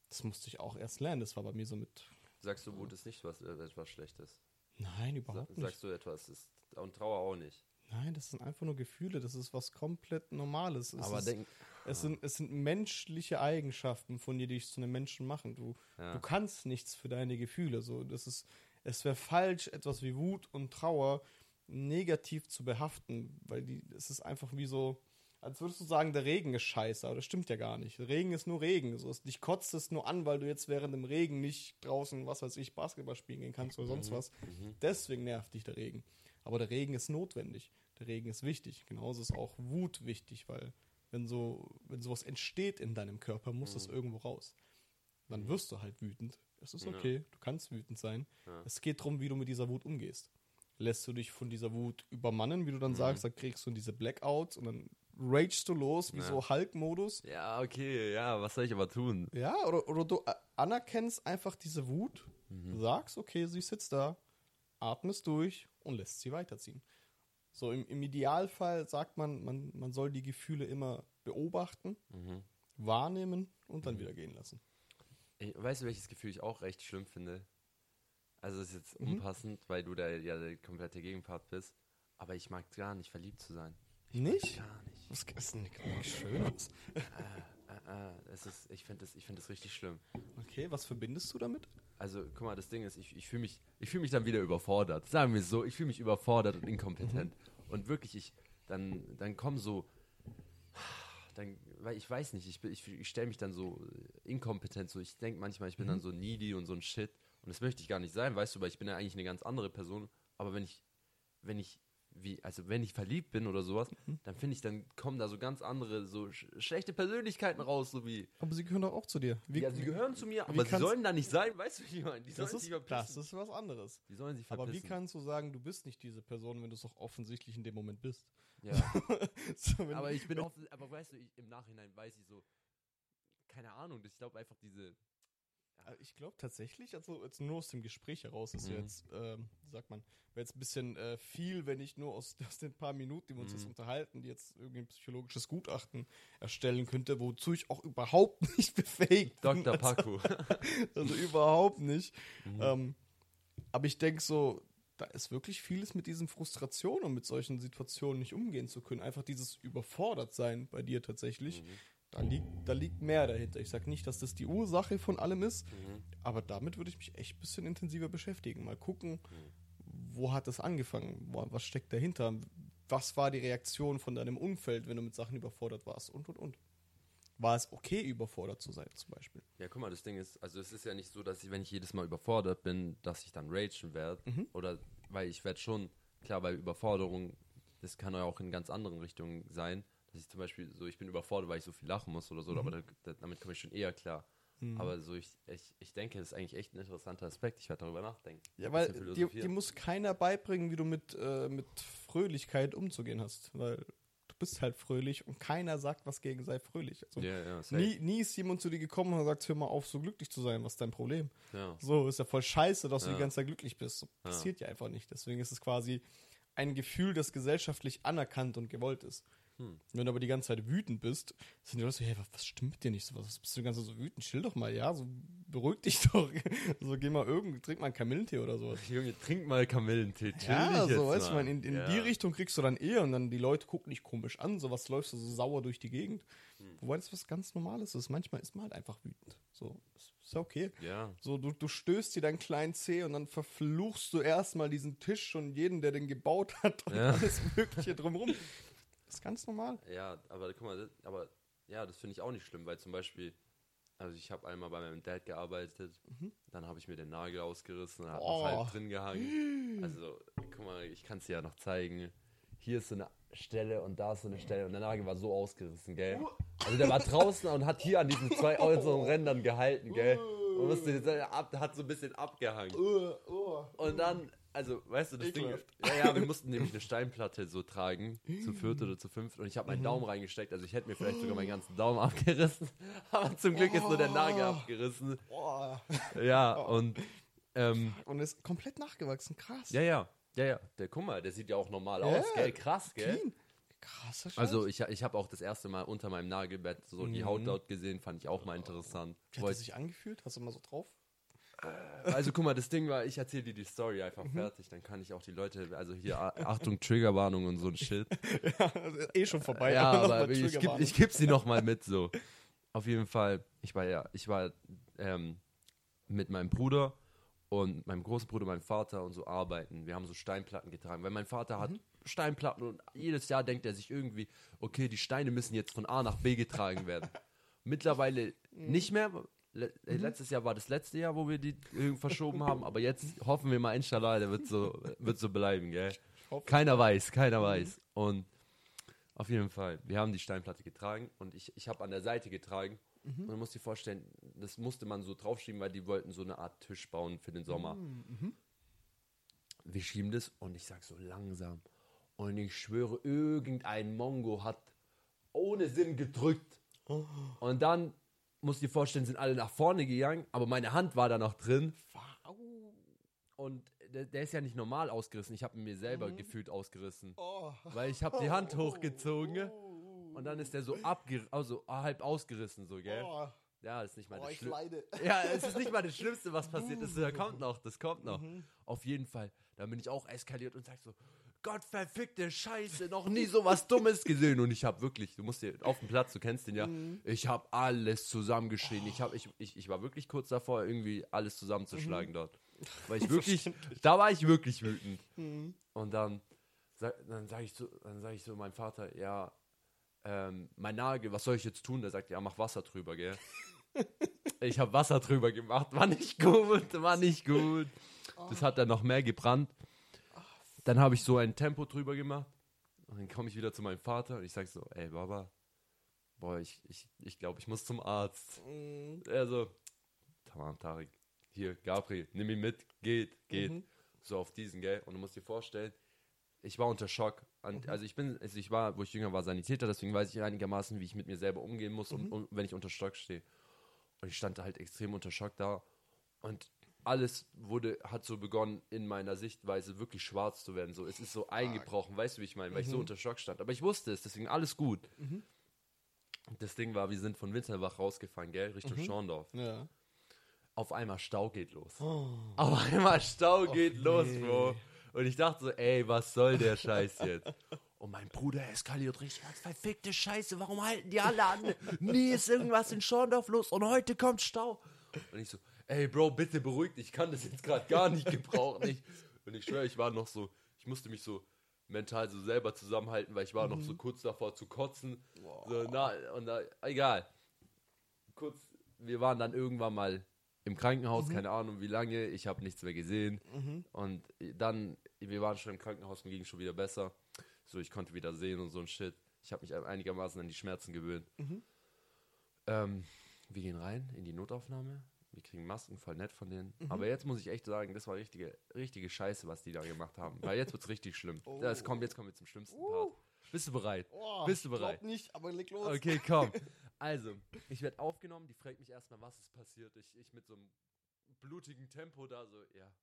das musste ich auch erst lernen. Das war bei mir so mit, Sagst du, Wut ist nicht was, äh, etwas Schlechtes? nein, Sa überhaupt nicht. sagst du etwas ist, und Trauer auch nicht? Nein, das sind einfach nur Gefühle. Das ist was komplett Normales. Es, Aber ist, denk, es, sind, es sind menschliche Eigenschaften von dir, die dich zu einem Menschen machen. Du, Ja. du kannst nichts für deine Gefühle. So, das ist, es wäre falsch, etwas wie Wut und Trauer negativ zu behaften, weil die, es ist einfach wie so, als würdest du sagen, der Regen ist scheiße, aber das stimmt ja gar nicht. Der Regen ist nur Regen. So, es- dich kotzt es nur an, weil du jetzt während dem Regen nicht draußen, was weiß ich, Basketball spielen gehen kannst oder sonst was. Deswegen nervt dich der Regen. Aber der Regen ist notwendig. Der Regen ist wichtig. Genauso ist auch Wut wichtig, weil wenn so, wenn sowas entsteht in deinem Körper, muss das irgendwo raus. Dann wirst du halt wütend. Es ist Ja. okay, du kannst wütend sein. Ja. Es geht darum, wie du mit dieser Wut umgehst. Lässt du dich von dieser Wut übermannen, wie du dann sagst, dann kriegst du diese Blackouts und dann ragest du los, wie Ja. so Hulk-Modus. ja, okay, ja, was soll ich aber tun? Ja, oder, oder du anerkennst einfach diese Wut, sagst, okay, sie sitzt da, atmest durch und lässt sie weiterziehen. So im, im Idealfall sagt man, man, man soll die Gefühle immer beobachten, Mhm. wahrnehmen und dann wieder gehen lassen. Ich, weißt du, welches Gefühl ich auch recht schlimm finde? Also es ist jetzt Mhm. unpassend, weil du da ja der komplette Gegenpart bist. Aber ich mag gar nicht, verliebt zu sein. Nicht? Gar nicht. Was ist denn nichts Schönes? Äh, äh, es ist, ich finde das, ich find das richtig schlimm. Okay, was verbindest du damit? Also, guck mal, das Ding ist, ich, ich fühle mich, ich fühl mich dann wieder überfordert. Sagen wir es so, ich fühle mich überfordert und inkompetent. Und wirklich, ich, dann, dann kommen so, dann, weil ich weiß nicht, ich, ich, ich stelle mich dann so inkompetent, so ich denke manchmal, ich bin Mhm. dann so needy und so ein Shit und das möchte ich gar nicht sein, weißt du, weil ich bin ja eigentlich eine ganz andere Person, aber wenn ich, wenn ich, wie, also wenn ich verliebt bin oder sowas, Mhm. dann finde ich, dann kommen da so ganz andere, so sch schlechte Persönlichkeiten raus, so wie, Aber sie gehören doch auch zu dir. Wie, ja, sie gehören zu mir, aber sie sollen da nicht sein, weißt du, wie ich meine? Die sollen das, sich ist, verpissen. das ist was anderes. die sollen sich Aber verpissen. wie kannst du sagen, du bist nicht diese Person, wenn du es auch offensichtlich in dem Moment bist? ja. So, aber ich bin offen, aber weißt du, ich, im Nachhinein weiß ich so, keine Ahnung, ich glaube einfach diese, Ich glaube tatsächlich, also jetzt nur aus dem Gespräch heraus ist Mhm. jetzt, ähm, sagt man, wäre jetzt ein bisschen äh, viel, wenn ich nur aus, aus den paar Minuten, die wir uns jetzt Mhm. unterhalten, die jetzt irgendwie ein psychologisches Gutachten erstellen könnte, wozu ich auch überhaupt nicht befähigt bin. Dr. Also, Paco. also überhaupt nicht. Mhm. Ähm, aber ich denke so, da ist wirklich vieles mit diesen Frustrationen und mit solchen Situationen nicht umgehen zu können. Einfach dieses Überfordertsein bei dir tatsächlich. Da liegt, da liegt mehr dahinter. Ich sage nicht, dass das die Ursache von allem ist, Mhm. aber damit würde ich mich echt ein bisschen intensiver beschäftigen. Mal gucken, Mhm. wo hat das angefangen? Was steckt dahinter? Was war die Reaktion von deinem Umfeld, wenn du mit Sachen überfordert warst? Und, und, und. War es okay, überfordert zu sein, zum Beispiel? Ja, guck mal, das Ding ist, also es ist ja nicht so, dass ich, wenn ich jedes Mal überfordert bin, dass ich dann ragen werde. Mhm. Oder, weil ich werde schon, klar, bei Überforderung, das kann ja auch in ganz anderen Richtungen sein, dass ich zum Beispiel so, ich bin überfordert, weil ich so viel lachen muss oder so, Mhm. aber da, da, damit komme ich schon eher klar. Aber so, ich, ich, ich denke, das ist eigentlich echt ein interessanter Aspekt. Ich werde darüber nachdenken. Ja, weil dir, dir muss keiner beibringen, wie du mit, äh, mit Fröhlichkeit umzugehen hast. Weil du bist halt fröhlich und keiner sagt was gegen sei fröhlich. Also Ja, ja, safe. nie, nie ist jemand zu dir gekommen und sagt, hör mal auf, so glücklich zu sein, was ist dein Problem? Ja. So, ist ja voll scheiße, dass du Ja. die ganze Zeit glücklich bist. So, passiert ja. einfach nicht. Deswegen ist es quasi ein Gefühl, das gesellschaftlich anerkannt und gewollt ist. Hm. Wenn du aber die ganze Zeit wütend bist, sind die Leute so, hey, was, stimmt mit dir nicht? So, was bist du die ganze Zeit so wütend? Chill doch mal, ja, so beruhig dich doch. so, geh mal irgend, trink mal einen Kamillentee oder sowas. Junge, trink mal Kamillentee. Chill Ja, dich so, jetzt weißt du, mal. meine, in, in ja. die Richtung kriegst du dann eher und dann die Leute gucken dich komisch an, so was läufst du so sauer durch die Gegend. Hm. Wobei das was ganz Normales ist. Manchmal ist man halt einfach wütend. So, ist, ist ja okay. Ja, So, du, du stößt dir deinen kleinen Zeh und dann verfluchst du erstmal diesen Tisch und jeden, der den gebaut hat und Ja. alles Mögliche drumrum. Das ist ganz normal. Ja, aber guck mal, das, aber ja, das finde ich auch nicht schlimm, weil zum Beispiel, also ich habe einmal bei meinem Dad gearbeitet, dann habe ich mir den Nagel ausgerissen, hat Mhm. Oh. halb drin gehangen. Also, guck mal, ich kann es dir ja noch zeigen. Hier ist so eine Stelle und da ist so eine Stelle und der Nagel war so ausgerissen, gell? Also der war draußen und hat hier an diesen zwei äußeren Rändern gehalten, gell? Und musste jetzt, ab, hat so ein bisschen abgehangen. Und dann, also, weißt du, das Ding. Ekelhaft. Ja, ja, wir mussten nämlich eine Steinplatte so tragen, zu viert oder zu fünft. Und ich habe meinen Daumen reingesteckt, also ich hätte mir vielleicht sogar meinen ganzen Daumen abgerissen. Aber zum Glück ist nur der Nagel abgerissen. Boah. Ja, und, ähm, Und ist komplett nachgewachsen. Krass. ja, ja, ja, ja, der, guck mal, der sieht ja auch normal Ja, aus, gell? Krass, gell? Clean. Krasser Scheiß. Also ich, ich habe auch das erste Mal unter meinem Nagelbett so die Mhm. Haut dort gesehen, fand ich auch mal interessant. Wie hat Wollt- das sich angefühlt? Hast du mal so drauf? Also guck mal, das Ding war, ich erzähle dir die Story einfach Mhm. fertig, dann kann ich auch die Leute, also hier, Achtung, Triggerwarnung und so ein Shit. Also eh schon vorbei. ja, aber mal ich geb, ich geb sie noch mal mit so. Auf jeden Fall, ich war ja, ich war ähm, mit meinem Bruder und meinem großen Bruder, meinem Vater und so arbeiten. Wir haben so Steinplatten getragen, weil mein Vater hat Steinplatten und jedes Jahr denkt er sich irgendwie, okay, die Steine müssen jetzt von A nach B getragen werden. Mittlerweile nicht mehr. Le äh, Letztes Jahr war das letzte Jahr, wo wir die verschoben haben, aber jetzt hoffen wir mal, inshallah, der wird so, wird so bleiben, gell? Keiner weiß, keiner weiß. Und auf jeden Fall, wir haben die Steinplatte getragen und ich, ich habe an der Seite getragen. Und du musst dir vorstellen, das musste man so draufschieben, weil die wollten so eine Art Tisch bauen für den Sommer. Wir schieben das und ich sag so langsam. Und ich schwöre, irgendein Mongo hat ohne Sinn gedrückt. Und dann musst du dir vorstellen, sind alle nach vorne gegangen, aber meine Hand war da noch drin. Und der, der ist ja nicht normal ausgerissen. Ich habe ihn mir selber gefühlt ausgerissen. Oh. Weil ich habe die Hand hochgezogen und dann ist der so abge also halb ausgerissen, so, gell? Oh, Ja, ist nicht mal oh, das Schlimmste. Ja, es ist nicht mal das Schlimmste, was passiert ist. Das kommt noch, das kommt noch. Auf jeden Fall. Da bin ich auch eskaliert und sag so, Gott verfickte Scheiße, noch nie so was Dummes gesehen. Und ich habe wirklich, du musst dir auf dem Platz, du kennst den ja, ich habe alles zusammengeschrien. Ich, hab, ich, ich, ich war wirklich kurz davor, irgendwie alles zusammenzuschlagen dort. Weil ich wirklich, da war ich wirklich wütend. Und dann, sag- dann sage ich, so, dann sag ich so meinem Vater, ja, ähm, mein Nagel, was soll ich jetzt tun? Der sagt, ja, mach Wasser drüber, gell? ich habe Wasser drüber gemacht, war nicht gut, war nicht gut. Das hat dann noch mehr gebrannt. Dann habe ich so ein Tempo drüber gemacht. Und dann komme ich wieder zu meinem Vater und ich sage so, ey Baba, boah, ich, ich, ich glaube, ich muss zum Arzt. Mhm. Er so, tamam, Tarik, hier, Gabriel, nimm ihn mit, geht, geht. Mhm. So auf diesen, gell? Und du musst dir vorstellen, ich war unter Schock. Und, Mhm. Also ich bin, also ich war, wo ich jünger war, Sanitäter, deswegen weiß ich einigermaßen, wie ich mit mir selber umgehen muss, Mhm. und, und, wenn ich unter Schock stehe. Und ich stand da halt extrem unter Schock da. Und alles wurde, hat so begonnen, in meiner Sichtweise wirklich schwarz zu werden. So, es ist so eingebrochen, weißt du, wie ich meine, weil ich so Mhm. unter Schock stand. Aber ich wusste es, deswegen alles gut. Und das Ding war, wir sind von Winterbach rausgefahren, gell, Richtung Mhm. Schorndorf. Ja. Auf einmal Stau geht los. Oh. Auf einmal Stau geht nee. los, Bro. Und ich dachte so, ey, was soll der Scheiß jetzt? Und mein Bruder eskaliert richtig als verfickte Scheiße. Warum halten die alle an? Nie ist irgendwas in Schorndorf los und heute kommt Stau. Und ich so, ey, Bro, bitte beruhig dich. Ich kann das jetzt gerade gar nicht gebrauchen. Ich, und ich schwöre, ich war noch so, ich musste mich so mental so selber zusammenhalten, weil ich war noch so kurz davor zu kotzen. So, na, und da, egal. Kurz, wir waren dann irgendwann mal im Krankenhaus, keine Ahnung wie lange, ich habe nichts mehr gesehen. Und dann, wir waren schon im Krankenhaus, mir ging schon wieder besser. So, ich konnte wieder sehen und so ein Shit. Ich habe mich einigermaßen an die Schmerzen gewöhnt. Ähm, wir gehen rein in die Notaufnahme. Wir kriegen Masken, voll nett von denen. Aber jetzt muss ich echt sagen, das war richtige, richtige Scheiße, was die da gemacht haben. Weil jetzt wird's richtig schlimm. Oh. Das kommt, jetzt kommen wir zum schlimmsten Part. Bist du bereit? Oh, Bist du glaub bereit? nicht, aber leg los. Okay, komm. Also, ich werde aufgenommen, die fragt mich erstmal, was ist passiert. Ich, ich mit so einem blutigen Tempo da so, ja,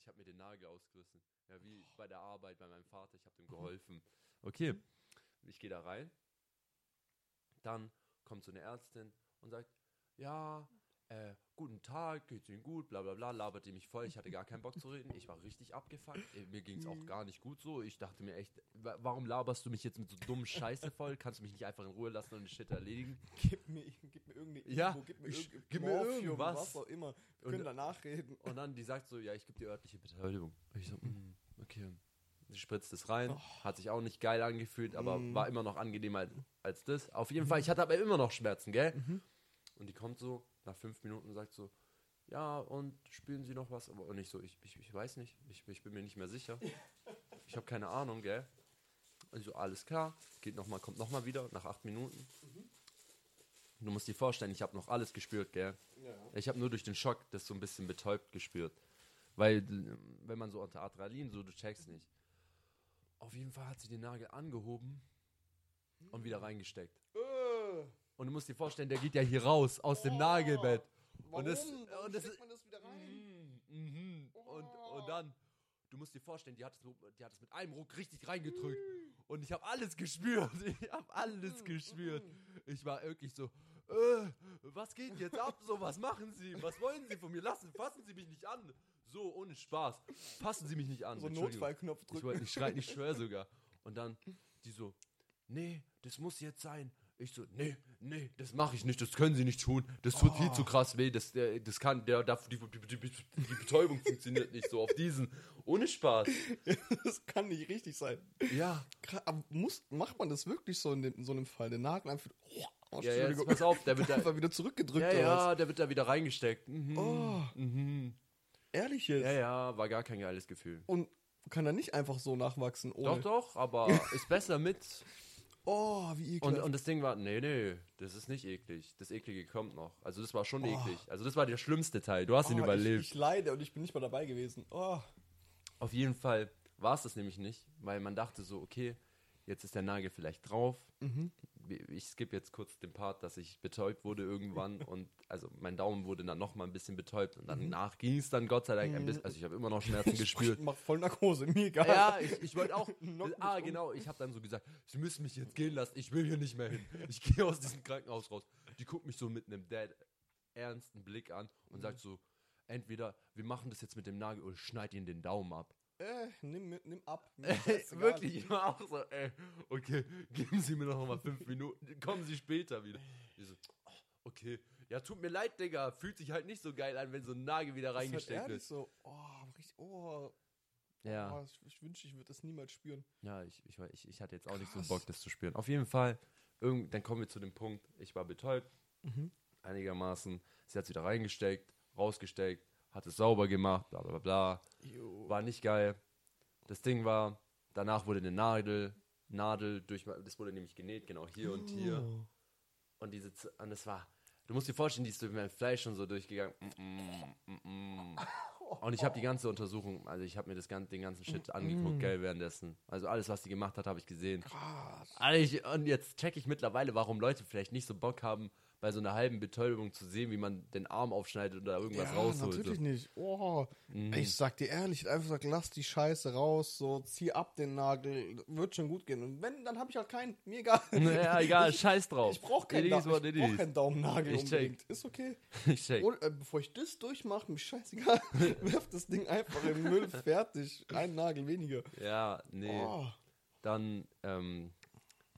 ich habe mir den Nagel ausgerissen. Ja, wie bei der Arbeit bei meinem Vater, ich habe dem geholfen. Okay, ich gehe da rein. Dann kommt so eine Ärztin und sagt, ja, äh, guten Tag, geht's Ihnen gut, bla bla bla, labert die mich voll. Ich hatte gar keinen Bock zu reden. Ich war richtig abgefuckt. Äh, Mir ging's auch gar nicht gut so. Ich dachte mir echt, wa- warum laberst du mich jetzt mit so dummen Scheiße voll? Kannst du mich nicht einfach in Ruhe lassen und den Shit erledigen? Gib mir, gib mir irgendeine Ja, Info, gib mir, ich- irgend- gib mir Morphium, irgendwas. was auch immer. Wir Und- können danach reden. Und dann die sagt so, ja, ich gebe dir örtliche Beteiligung. Und ich so, mm, okay. Sie spritzt es rein, hat sich auch nicht geil angefühlt, aber Mm. war immer noch angenehmer als, als das. Auf jeden Fall, ich hatte aber immer noch Schmerzen, gell? Und die kommt so, nach fünf Minuten und sagt so, ja, und spüren Sie noch was? Aber und ich so, ich, ich, ich weiß nicht, ich, ich bin mir nicht mehr sicher. Ich habe keine Ahnung, gell? Und so, alles klar, geht noch mal, kommt nochmal wieder, nach acht Minuten. Du musst dir vorstellen, ich habe noch alles gespürt, gell? Ja. Ich habe nur durch den Schock das so ein bisschen betäubt gespürt. Weil, wenn man so unter Adrenalin so, du checkst nicht. Auf jeden Fall hat sie den Nagel angehoben und wieder reingesteckt. Äh, Und du musst dir vorstellen, der geht ja hier raus aus dem Oh. Nagelbett. warum? das- warum und das ist- man das wieder rein? Mhm, mhm. Und, und dann, du musst dir vorstellen, die hat es, die hat es mit einem Ruck richtig reingedrückt. Und ich habe alles gespürt. Ich habe alles gespürt. Ich war wirklich so, äh, was geht jetzt ab? So, was machen Sie? Was wollen Sie von mir? Lassen, fassen Sie mich nicht an. So, ohne Spaß. Fassen Sie mich nicht an. So. Notfallknopf Ich drücken. wollte nicht schreien, ich schwöre sogar. Und dann die so, nee, das muss jetzt sein. Ich so, nee, nee, das mache ich nicht, das können sie nicht tun. Das tut viel zu krass weh, das, der, das kann, der, die, die, die, die Betäubung funktioniert nicht so auf diesen. Ohne Spaß. das kann nicht richtig sein. Ja, Aber muss, macht man das wirklich so in, dem, in so einem Fall? Den Nagel einfach. Oh, ja, ja, jetzt pass auf, der wird da, einfach wieder zurückgedrückt ja, ja, der wird da wieder reingesteckt. Mhm, Oh. mhm. Ehrlich jetzt? Ja, ja, war gar kein geiles Gefühl. Und kann er nicht einfach so nachwachsen ohne. Doch, doch, aber ist besser mit. Oh, wie Und, ekelhaft. und das Ding war, nee, nee, das ist nicht eklig. Das Eklige kommt noch. Also das war schon Oh. eklig. Also das war der schlimmste Teil. Du hast ihn oh, überlebt. Ich, ich leide und ich bin nicht mal dabei gewesen. Oh. Auf jeden Fall war es das nämlich nicht, weil man dachte so, okay, jetzt ist der Nagel vielleicht drauf. Mhm. Ich skippe jetzt kurz den Part, dass ich betäubt wurde irgendwann und also mein Daumen wurde dann noch mal ein bisschen betäubt und danach ging es dann Gott sei Dank ein bisschen, also ich habe immer noch Schmerzen gespürt. Ich mach voll Narkose, mir egal. Ja, ich, ich wollte auch. Ah, genau. Ich habe dann so gesagt, Sie müssen mich jetzt gehen lassen. Ich will hier nicht mehr hin. Ich gehe aus diesem Krankenhaus raus. Die guckt mich so mit einem dead ernsten Blick an und sagt so: Entweder wir machen das jetzt mit dem Nagel oder ich schneid Ihnen den Daumen ab. Äh, nimm, mit- nimm ab. Ist. Wirklich, ich war auch so, ey, okay, geben Sie mir noch mal fünf Minuten, kommen Sie später wieder. Ich so, oh, okay, ja, tut mir leid, Digga, fühlt sich halt nicht so geil an, wenn so ein Nagel wieder ist halt reingesteckt wird. so. Oh, richtig. Oh. Ja. oh ich, ich wünschte, ich würde das niemals spüren. Ja, ich, ich, ich, ich hatte jetzt auch nicht so Krass. Bock, das zu spüren. Auf jeden Fall irgend, dann kommen wir zu dem Punkt, ich war betäubt, Mhm. einigermaßen. Sie hat es wieder reingesteckt, rausgesteckt, hat es sauber gemacht, bla bla bla. Jo. War nicht geil. Das Ding war, danach wurde eine Nadel, Nadel durch, das wurde nämlich genäht, genau hier und hier. Oh. Und diese, und das war, du musst dir vorstellen, die ist durch mein Fleisch schon so durchgegangen. Mm, mm, mm, mm. Und ich habe die ganze Untersuchung, also ich habe mir das ganze, den ganzen Shit angeguckt, gell, währenddessen. Also alles, was die gemacht hat, habe ich gesehen. Krass. Also ich, und jetzt checke ich mittlerweile, warum Leute vielleicht nicht so Bock haben, bei so einer halben Betäubung zu sehen, wie man den Arm aufschneidet oder irgendwas ja, rausholt. natürlich nicht. Oh. Mhm. Ich sag dir ehrlich, ich hätte einfach gesagt, lass die Scheiße raus, so zieh ab den Nagel, wird schon gut gehen. Und wenn, dann habe ich halt keinen, mir egal. Ja, egal, Ich, scheiß drauf. ich brauche keinen, what ich brauch keinen Daumennagel Ich check. unbedingt. Ist okay. Ich check. Und, äh, bevor ich das durchmache, mir scheißegal, werf das Ding einfach im Müll, fertig. Ein Nagel weniger. Ja, nee. Oh. Dann, ähm,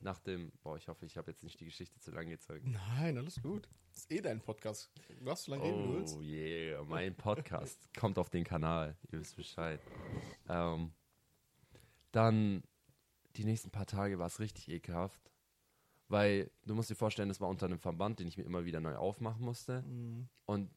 nach dem, boah, ich hoffe, ich habe jetzt nicht die Geschichte zu lang gezogen. Nein, alles gut. Das ist eh dein Podcast. Du so lange reden, wie du willst. Oh yeah, mein Podcast kommt auf den Kanal. Ihr wisst Bescheid. Ähm, dann die nächsten paar Tage war es richtig ekelhaft, weil du musst dir vorstellen, es war unter einem Verband, den ich mir immer wieder neu aufmachen musste. Mhm. Und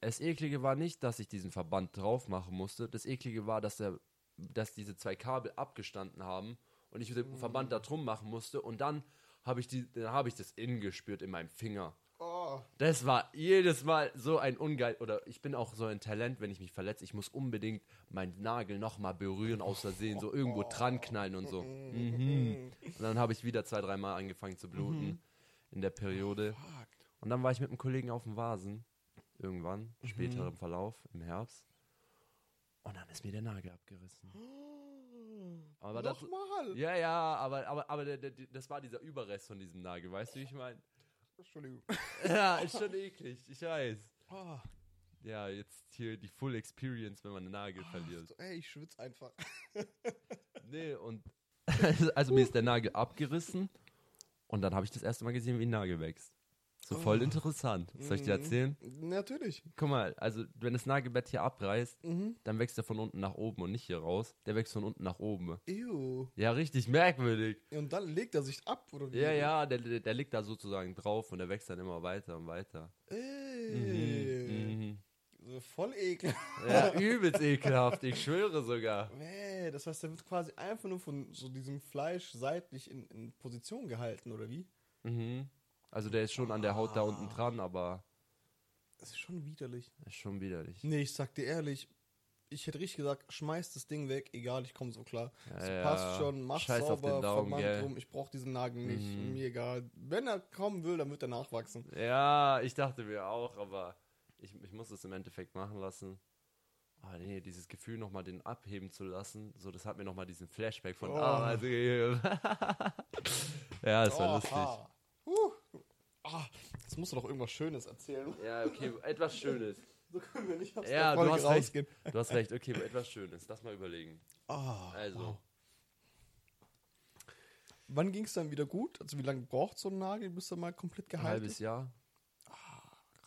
das Eklige war nicht, dass ich diesen Verband drauf machen musste. Das Eklige war, dass, der, dass diese zwei Kabel abgestanden haben und ich den Verband da drum machen musste. Und dann habe ich, die- dann hab ich das innen gespürt in meinem Finger. Oh. Das war jedes Mal so ein ungeil. Oder ich bin auch so ein Talent, wenn ich mich verletze. Ich muss unbedingt meinen Nagel nochmal berühren, aus Versehen, so irgendwo dran knallen und so. Mhm. Und dann habe ich wieder zwei, dreimal angefangen zu bluten in der Periode. Fuck. Und dann war ich mit einem Kollegen auf dem Vasen. Irgendwann, später im Verlauf, im Herbst. Und dann ist mir der Nagel abgerissen. Aber das, Nochmal. ja, ja, aber, aber, aber der, der, das war dieser Überrest von diesem Nagel, weißt du, wie ich meine? Entschuldigung. Ja, ist schon eklig, ich weiß. Oh. Ja, jetzt hier die Full Experience, wenn man einen Nagel verliert. So, ey, ich schwitze einfach. Nee, und also mir ist der Nagel abgerissen und dann habe ich das erste Mal gesehen, wie ein Nagel wächst. So voll Oh. interessant. Soll ich dir erzählen? Natürlich. Guck mal, also wenn das Nagelbett hier abreißt, Mhm. dann wächst er von unten nach oben und nicht hier raus. Der wächst von unten nach oben. Ew. Ja, richtig merkwürdig. Und dann legt er sich ab, oder wie? Ja, ja, der, der, der liegt da sozusagen drauf und der wächst dann immer weiter und weiter. Ey. Mhm. So voll ekel. Ja, übelst ekelhaft, ich schwöre sogar. Nee, das heißt, der wird quasi einfach nur von so diesem Fleisch seitlich in, in Position gehalten, oder wie? Mhm. Also der ist schon an der Haut da unten dran, aber Das ist schon widerlich. ist schon widerlich. Nee, ich sag dir ehrlich, ich hätte richtig gesagt, schmeiß das Ding weg, egal, ich komme so klar. Ja, so ja. passt schon, mach Scheiß sauber, gell. drum, ich brauch diesen Nagel nicht, Mhm. mir egal. Wenn er kommen will, dann wird er nachwachsen. Ja, ich dachte mir auch, aber ich, ich muss es im Endeffekt machen lassen. Ah nee, dieses Gefühl nochmal den abheben zu lassen, so das hat mir nochmal diesen Flashback von Oh. ah, also, Ja, das war lustig. Oha. Jetzt musst du doch irgendwas Schönes erzählen. Ja, okay, etwas Schönes. So können wir nicht aus Ja, der du hast recht. rausgehen. Du hast recht, okay, etwas Schönes. Lass mal überlegen. Ah, Also, wow. Wann ging es dann wieder gut? Also wie lange braucht so ein Nagel, bis er mal komplett ein geheilt halbes ist? Jahr.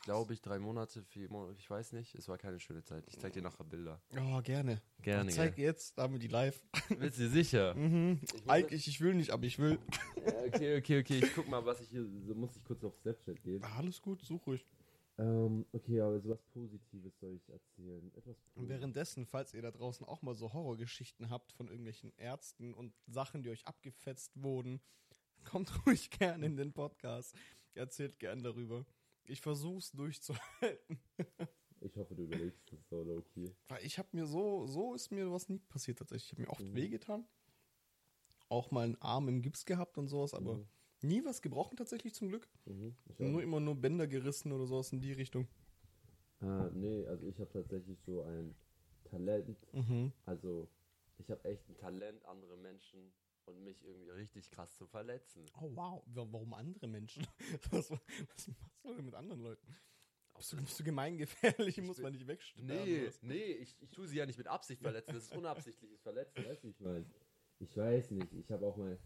Glaube ich, drei Monate, vier Monate, ich weiß nicht. Es war keine schöne Zeit. Ich zeig dir nachher Bilder. Oh, gerne. Gerne, Zeig gell? jetzt, damit die live. Bist du sicher? Mhm. Eigentlich, ich will nicht, aber ich will. Ja, okay, okay, okay. Ich guck mal, was ich hier. So muss ich kurz auf Snapchat gehen. Ah, Alles gut, such ruhig. Ähm, okay, aber sowas Positives soll ich erzählen. Etwas Und währenddessen, falls ihr da draußen auch mal so Horrorgeschichten habt von irgendwelchen Ärzten und Sachen, die euch abgefetzt wurden, kommt ruhig gerne in den Podcast. Erzählt gern darüber. Ich versuch's durchzuhalten. Ich hoffe, du überlegst das so low-key. Weil ich habe mir so, so ist mir was nie passiert tatsächlich. Ich habe mir oft Mhm. wehgetan. Auch mal einen Arm im Gips gehabt und sowas, aber Mhm. nie was gebrochen tatsächlich zum Glück. Mhm, ich Nur immer nur Bänder gerissen oder sowas in die Richtung. Ah, nee, also ich habe tatsächlich so ein Talent. Mhm. Also, ich habe echt ein Talent, andere Menschen und mich irgendwie richtig krass zu verletzen. Oh wow, Wa- warum andere Menschen? Was, was machst du denn mit anderen Leuten? Bist du, bist du gemeingefährlich? Muss bin- man nicht wegsterben? Nee, nee, ich, ich tue sie ja nicht mit Absicht verletzen. Das ist unabsichtliches Verletzen, weißt du, wie ich meine? Ich weiß nicht, ich habe auch mal,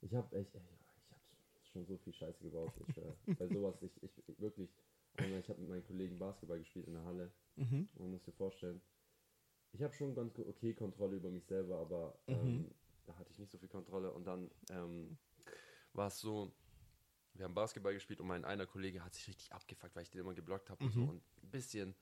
ich habe echt, ich habe schon so viel Scheiße gebaut, ich schwör. Bei sowas, ich, ich, ich wirklich, einmal, ich habe mit meinen Kollegen Basketball gespielt in der Halle Mhm. man muss dir vorstellen, ich habe schon ganz okay Kontrolle über mich selber, aber ähm, Mhm. Da hatte ich nicht so viel Kontrolle und dann ähm, war es so, wir haben Basketball gespielt und mein einer Kollege hat sich richtig abgefuckt, weil ich den immer geblockt habe und so und ein bisschen.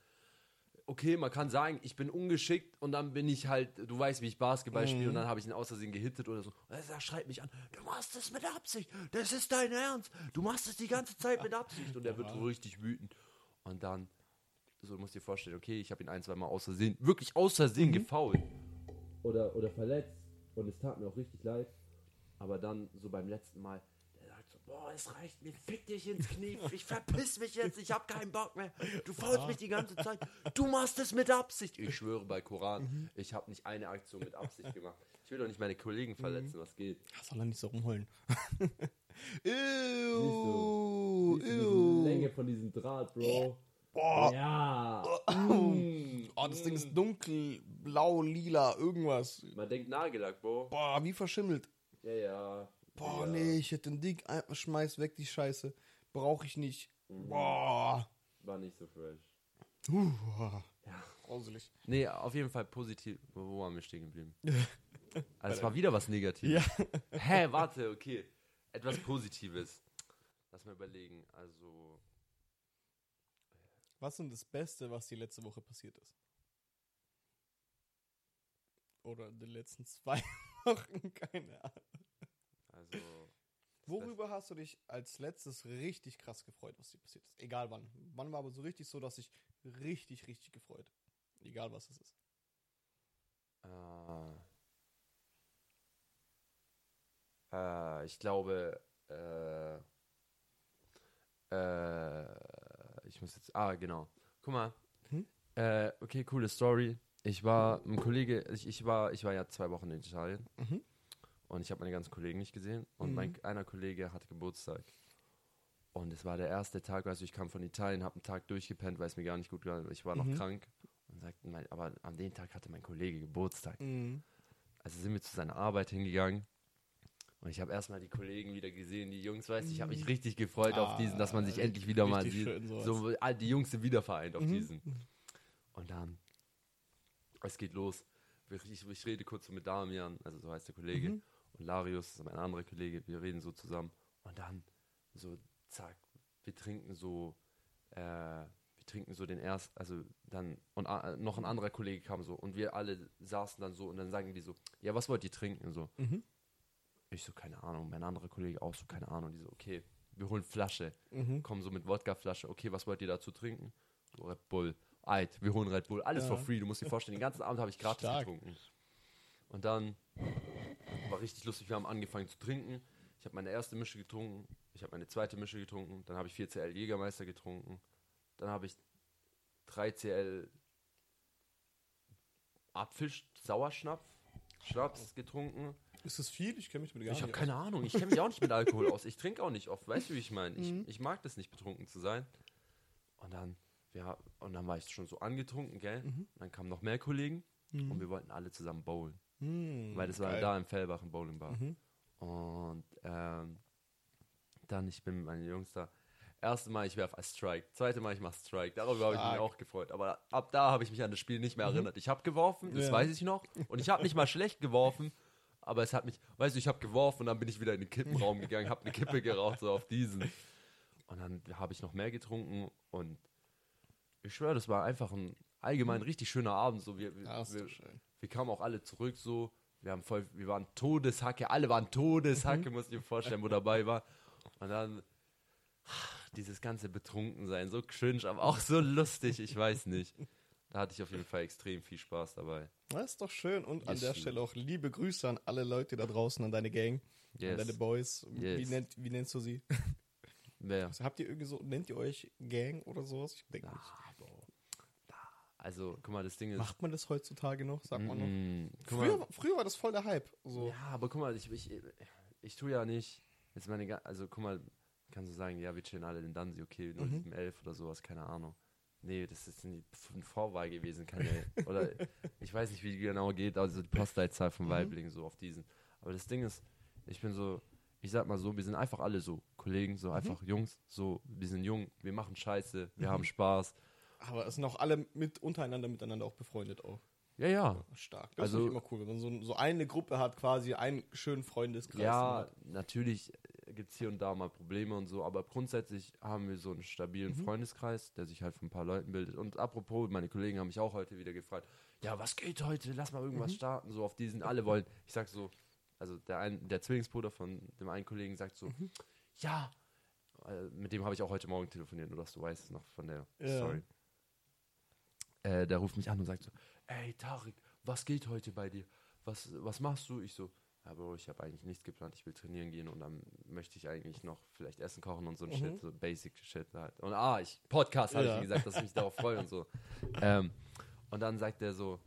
Okay, man kann sagen, ich bin ungeschickt und dann bin ich halt, du weißt, wie ich Basketball spiele und dann habe ich ihn aus Versehen gehittet oder so. Und er schreit mich an, du machst es mit Absicht, das ist dein Ernst, du machst es die ganze Zeit mit Absicht. Und er wird so richtig wütend. Und dann, so du musst dir vorstellen, okay, ich habe ihn ein, zwei Mal aus Versehen, wirklich aus Versehen gefault. Oder, oder verletzt. Und es tat mir auch richtig leid. Aber dann, so beim letzten Mal, der sagt so, boah, es reicht mir, fick dich ins Knie, ich verpiss mich jetzt, ich hab keinen Bock mehr. Du faulst mich die ganze Zeit. Du machst es mit Absicht. Ich schwöre bei Koran, ich habe nicht eine Aktion mit Absicht gemacht. Ich will doch nicht meine Kollegen verletzen, was geht. Soll er nicht so rumheulen? du? ew, Siehst du ew. die Länge von diesem Draht, Bro. Boah, Ja. oh, das Ding ist dunkel, blau, lila, irgendwas. Man denkt Nagellack, Bro. Boah, wie verschimmelt. Ja, ja. Boah, ja. nee, ich hätte den Ding einfach schmeiß weg, die Scheiße. Brauche ich nicht. Mhm. Boah. War nicht so fresh. Uh, Ja. grauselig. Nee, auf jeden Fall positiv. Wo wo waren wir stehen geblieben? Also es war wieder was Negatives. Ja. Hä, warte, okay. Etwas Positives. Lass mal überlegen. Also, Was ist denn das Beste, was die letzte Woche passiert ist? Oder in den letzten zwei Wochen, keine Ahnung. also. Worüber hast du dich als letztes richtig krass gefreut, was dir passiert ist? Egal wann. Wann war aber so richtig so, dass ich richtig, richtig gefreut? Egal was es ist. Äh, äh, ich glaube, äh, äh, ich muss jetzt, ah, genau. Guck mal. Hm? Äh, okay, coole Story. Ich war, ein Kollege, ich, ich war, ich war ja zwei Wochen in Italien Mhm. und ich habe meine ganzen Kollegen nicht gesehen und Mhm. mein einer Kollege hatte Geburtstag. Und es war der erste Tag, also ich kam von Italien, habe einen Tag durchgepennt, weil es mir gar nicht gut ging. Ich war noch Mhm. krank und sagten, mein, aber an dem Tag hatte mein Kollege Geburtstag. Mhm. Also sind wir zu seiner Arbeit hingegangen. Und ich habe erstmal die Kollegen wieder gesehen, die Jungs, weißt du, ich habe mich richtig gefreut auf diesen, dass man sich Ah, endlich wieder mal sieht. So, die Jungs sind wieder vereint auf Mhm. diesen. Und dann, es geht los. Ich, ich rede kurz so mit Damian, also so heißt der Kollege, Mhm. und Larius, das ist mein anderer Kollege, wir reden so zusammen. Und dann, so, zack, wir trinken so, äh, wir trinken so den ersten, also dann, und äh, noch ein anderer Kollege kam so, und wir alle saßen dann so, und dann sagen die so, ja, was wollt ihr trinken? So, Mhm. Ich so, keine Ahnung, mein anderer Kollege auch so, keine Ahnung, die so, okay, wir holen Flasche, Mhm. kommen so mit Wodkaflasche, okay, was wollt ihr dazu trinken? So, Red Bull. Eid, wir holen Red Bull, alles Ja. for free, du musst dir vorstellen, den ganzen Abend habe ich gratis Stark. getrunken. Und dann war richtig lustig, wir haben angefangen zu trinken. Ich habe meine erste Mische getrunken, ich habe meine zweite Mische getrunken, dann habe ich 4CL Jägermeister getrunken, dann habe ich 3CL Apfel Sauerschnaps Schnaps getrunken. Ist das viel? Ich kenne mich mit gar Ich habe keine Ahnung. Ich kenne mich auch nicht mit Alkohol aus. Ich trinke auch nicht oft. Weißt du, wie ich meine? Ich, Mhm. ich mag das nicht, betrunken zu sein. Und dann, ja, und dann war ich schon so angetrunken, gell? Mhm. Dann kamen noch mehr Kollegen aus. und wir wollten alle zusammen bowlen. Mhm. Weil das war da im Fellbach im Bowlingbar. Mhm. Und ähm, dann, ich bin mit meinen Jungs da. Erste Mal, ich werfe als Strike. Zweite Mal, ich mache Strike. Darüber habe ich mich auch gefreut. Aber ab da habe ich mich an das Spiel nicht mehr Mhm. erinnert. Ich habe geworfen, das Ja. weiß ich noch. Und ich habe nicht mal schlecht geworfen. Aber es hat mich, weißt du, ich habe geworfen und dann bin ich wieder in den Kippenraum gegangen, habe eine Kippe geraucht, so auf diesen. Und dann habe ich noch mehr getrunken und ich schwöre, das war einfach ein allgemein richtig schöner Abend. So, wir, wir, wir, wir kamen auch alle zurück so. Wir haben voll, wir waren Todeshacke, alle waren Todeshacke, Mhm. muss ich mir vorstellen, wo dabei war. Und dann dieses ganze Betrunkensein, so cringe, aber auch so lustig, ich weiß nicht. Da hatte ich auf jeden Fall extrem viel Spaß dabei. Das ist doch schön. Und an Yes. der Stelle auch liebe Grüße an alle Leute da draußen, an deine Gang, an Yes. deine Boys. Wie, Yes. nennt, wie nennst du sie? Wer? Also habt ihr irgendwie so, nennt ihr euch Gang oder sowas? Ich denke nicht. Ah, Bro. Also, guck mal, das Ding ist. Macht man das heutzutage noch? Sagt man noch? Früher, mal, früher war das voll der Hype. So. ja, aber guck mal, ich, ich, ich tue ja nicht. Jetzt meine, also guck mal, kannst du sagen, ja, wir chillen alle den Dansi, okay, 011 oder sowas, keine Ahnung. Nee, das ist eine Vorwahl gewesen, keine, oder ich weiß nicht, wie die genau geht, also die Postleitzahl von Weibling, so auf diesen. Aber das Ding ist, ich bin so, ich sag mal so, wir sind einfach alle so Kollegen, so einfach Jungs, so, wir sind jung, wir machen Scheiße, wir haben Spaß. Aber es sind auch alle mit untereinander miteinander auch befreundet auch. Ja, ja, Stark. Das Also- ist immer cool, wenn man so, so eine Gruppe hat, quasi einen schönen Freundeskreis. Ja, hat. natürlich, gibt es hier und da mal Probleme und so, aber grundsätzlich haben wir so einen stabilen Mhm. Freundeskreis, der sich halt von ein paar Leuten bildet. Und apropos, meine Kollegen haben mich auch heute wieder gefragt, ja, was geht heute? Lass mal irgendwas Mhm. starten, so auf diesen alle wollen. Ich sag so, also der, ein, der Zwillingsbruder von dem einen Kollegen sagt so, Mhm. ja, äh, mit dem habe ich auch heute Morgen telefoniert, nur dass du weißt noch von der Ja. Story. Äh, der ruft mich an und sagt so, ey Tarek, was geht heute bei dir? Was, was machst du? Ich so, Bro, ich habe eigentlich nichts geplant, ich will trainieren gehen und dann möchte ich eigentlich noch vielleicht Essen kochen und so ein Mhm. Shit, so Basic Shit halt. Und ah, ich, Podcast habe Ja. ich gesagt, dass ich mich darauf freue und so. Ähm, und dann sagt er so,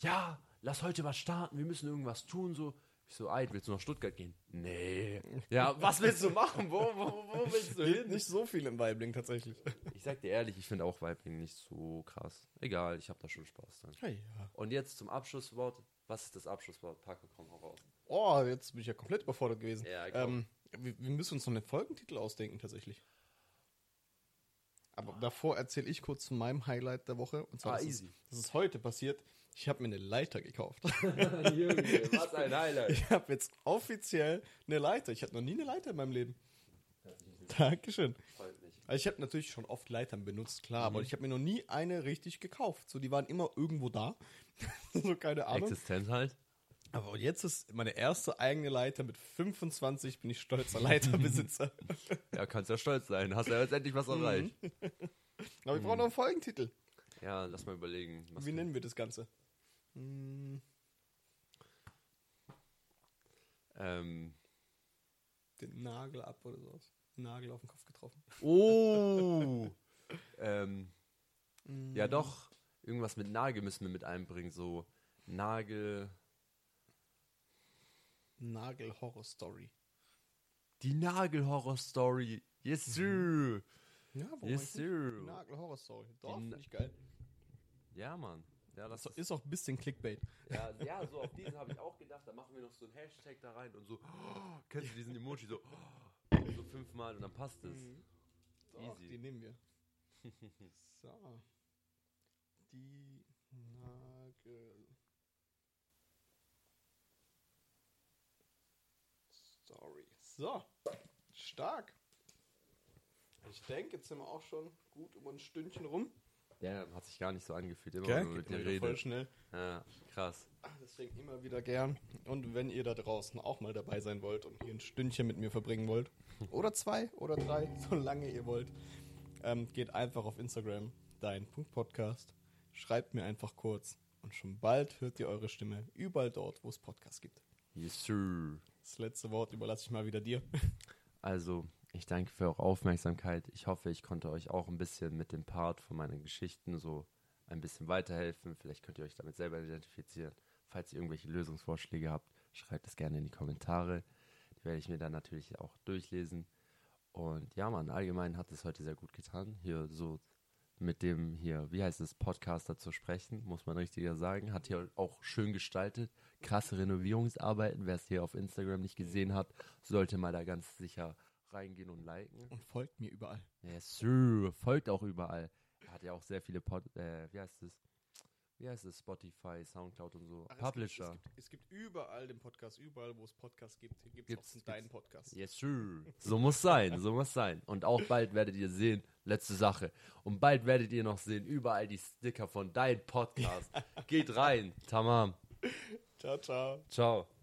ja, lass heute was starten, wir müssen irgendwas tun, so. Ich so, Eid, willst du nach Stuttgart gehen? Nee. Ja, was willst du machen? Wo, wo, wo willst du hin? Nicht so viel im Weibling tatsächlich. Ich sag dir ehrlich, ich finde auch Weibling nicht so krass. Egal, ich habe da schon Spaß dran. Ja, ja. Und jetzt zum Abschlusswort. Was ist das Abschlusswort? Paco, komm hau raus. Oh, jetzt bin ich ja komplett überfordert gewesen. Ja, ähm, wir, wir müssen uns noch einen Folgentitel ausdenken, tatsächlich. Aber davor erzähle ich kurz von meinem Highlight der Woche. Und zwar, Ah, das, easy. Ist, das ist heute passiert. Ich habe mir eine Leiter gekauft. Junge, was ein Highlight. Ich habe jetzt offiziell eine Leiter. Ich hatte noch nie eine Leiter in meinem Leben. Dankeschön. Freut mich. Also ich habe natürlich schon oft Leitern benutzt, klar, Mhm. aber ich habe mir noch nie eine richtig gekauft. So, die waren immer irgendwo da. so, keine Ahnung. Existent halt. Aber jetzt ist meine erste eigene Leiter mit 25, bin ich stolzer Leiterbesitzer. Ja, kannst ja stolz sein. Hast ja jetzt endlich was erreicht. Aber wir brauchen noch einen Folgentitel. Ja, lass mal überlegen. Wie nennen wir das Ganze? Hm, ähm, den Nagel ab oder sowas. Nagel auf den Kopf getroffen. oh! ähm, Hm, ja, doch. Irgendwas mit Nagel müssen wir mit einbringen. So Nagel. Nagel-Horror-Story. Die Nagel-Horror-Story. Yes, sir. Ja, warum Yes, sir. Nagel-Horror-Story. Doch, Die finde ich geil. Ja, Mann. Ja, das Das ist auch ein bisschen Clickbait. Ja, ja, so auf diesen habe ich auch gedacht. Da machen wir noch so ein Hashtag da rein und so. Oh, kennst du diesen Emoji so? Oh, so fünfmal und dann passt es. Doch, Easy. die nehmen wir. so. Die Nagel. Story. So. Stark. Ich denke, jetzt sind wir auch schon gut um ein Stündchen rum. Ja, hat sich gar nicht so angefühlt. Immer Gell? mit mal wieder voll schnell. Ja, krass. Deswegen immer wieder gern. Und wenn ihr da draußen auch mal dabei sein wollt und hier ein Stündchen mit mir verbringen wollt, oder zwei oder drei, solange ihr wollt, ähm, geht einfach auf Instagram, dein Punkt Podcast, schreibt mir einfach kurz und schon bald hört ihr eure Stimme überall dort, wo es Podcasts gibt. Yes, sir. Das letzte Wort überlasse ich mal wieder dir. Also, ich danke für eure Aufmerksamkeit. Ich hoffe, ich konnte euch auch ein bisschen mit dem Part von meinen Geschichten so ein bisschen weiterhelfen. Vielleicht könnt ihr euch damit selber identifizieren. Falls ihr irgendwelche Lösungsvorschläge habt, schreibt es gerne in die Kommentare. Die werde ich mir dann natürlich auch durchlesen. Und ja, Mann, allgemein hat es heute sehr gut getan, hier so mit dem hier, wie heißt es, Podcaster zu sprechen, muss man richtiger sagen. Hat hier auch schön gestaltet. Krasse Renovierungsarbeiten. Wer es hier auf Instagram nicht gesehen hat, sollte mal da ganz sicher reingehen und liken. Und folgt mir überall. Yes, sir. Folgt auch überall. Er hat ja auch sehr viele Pod, äh, wie heißt es? Wie heißt es? Spotify, Soundcloud und so. Es Publisher. Gibt, es, gibt, es gibt überall den Podcast, überall, wo es Podcasts gibt, gibt es auch deinen Podcast. Yes, sir. So muss sein, so muss sein. Und auch bald werdet ihr sehen, letzte Sache. Und bald werdet ihr noch sehen, überall die Sticker von dein Podcast. Geht rein. Tamam. Ciao, ciao. Ciao.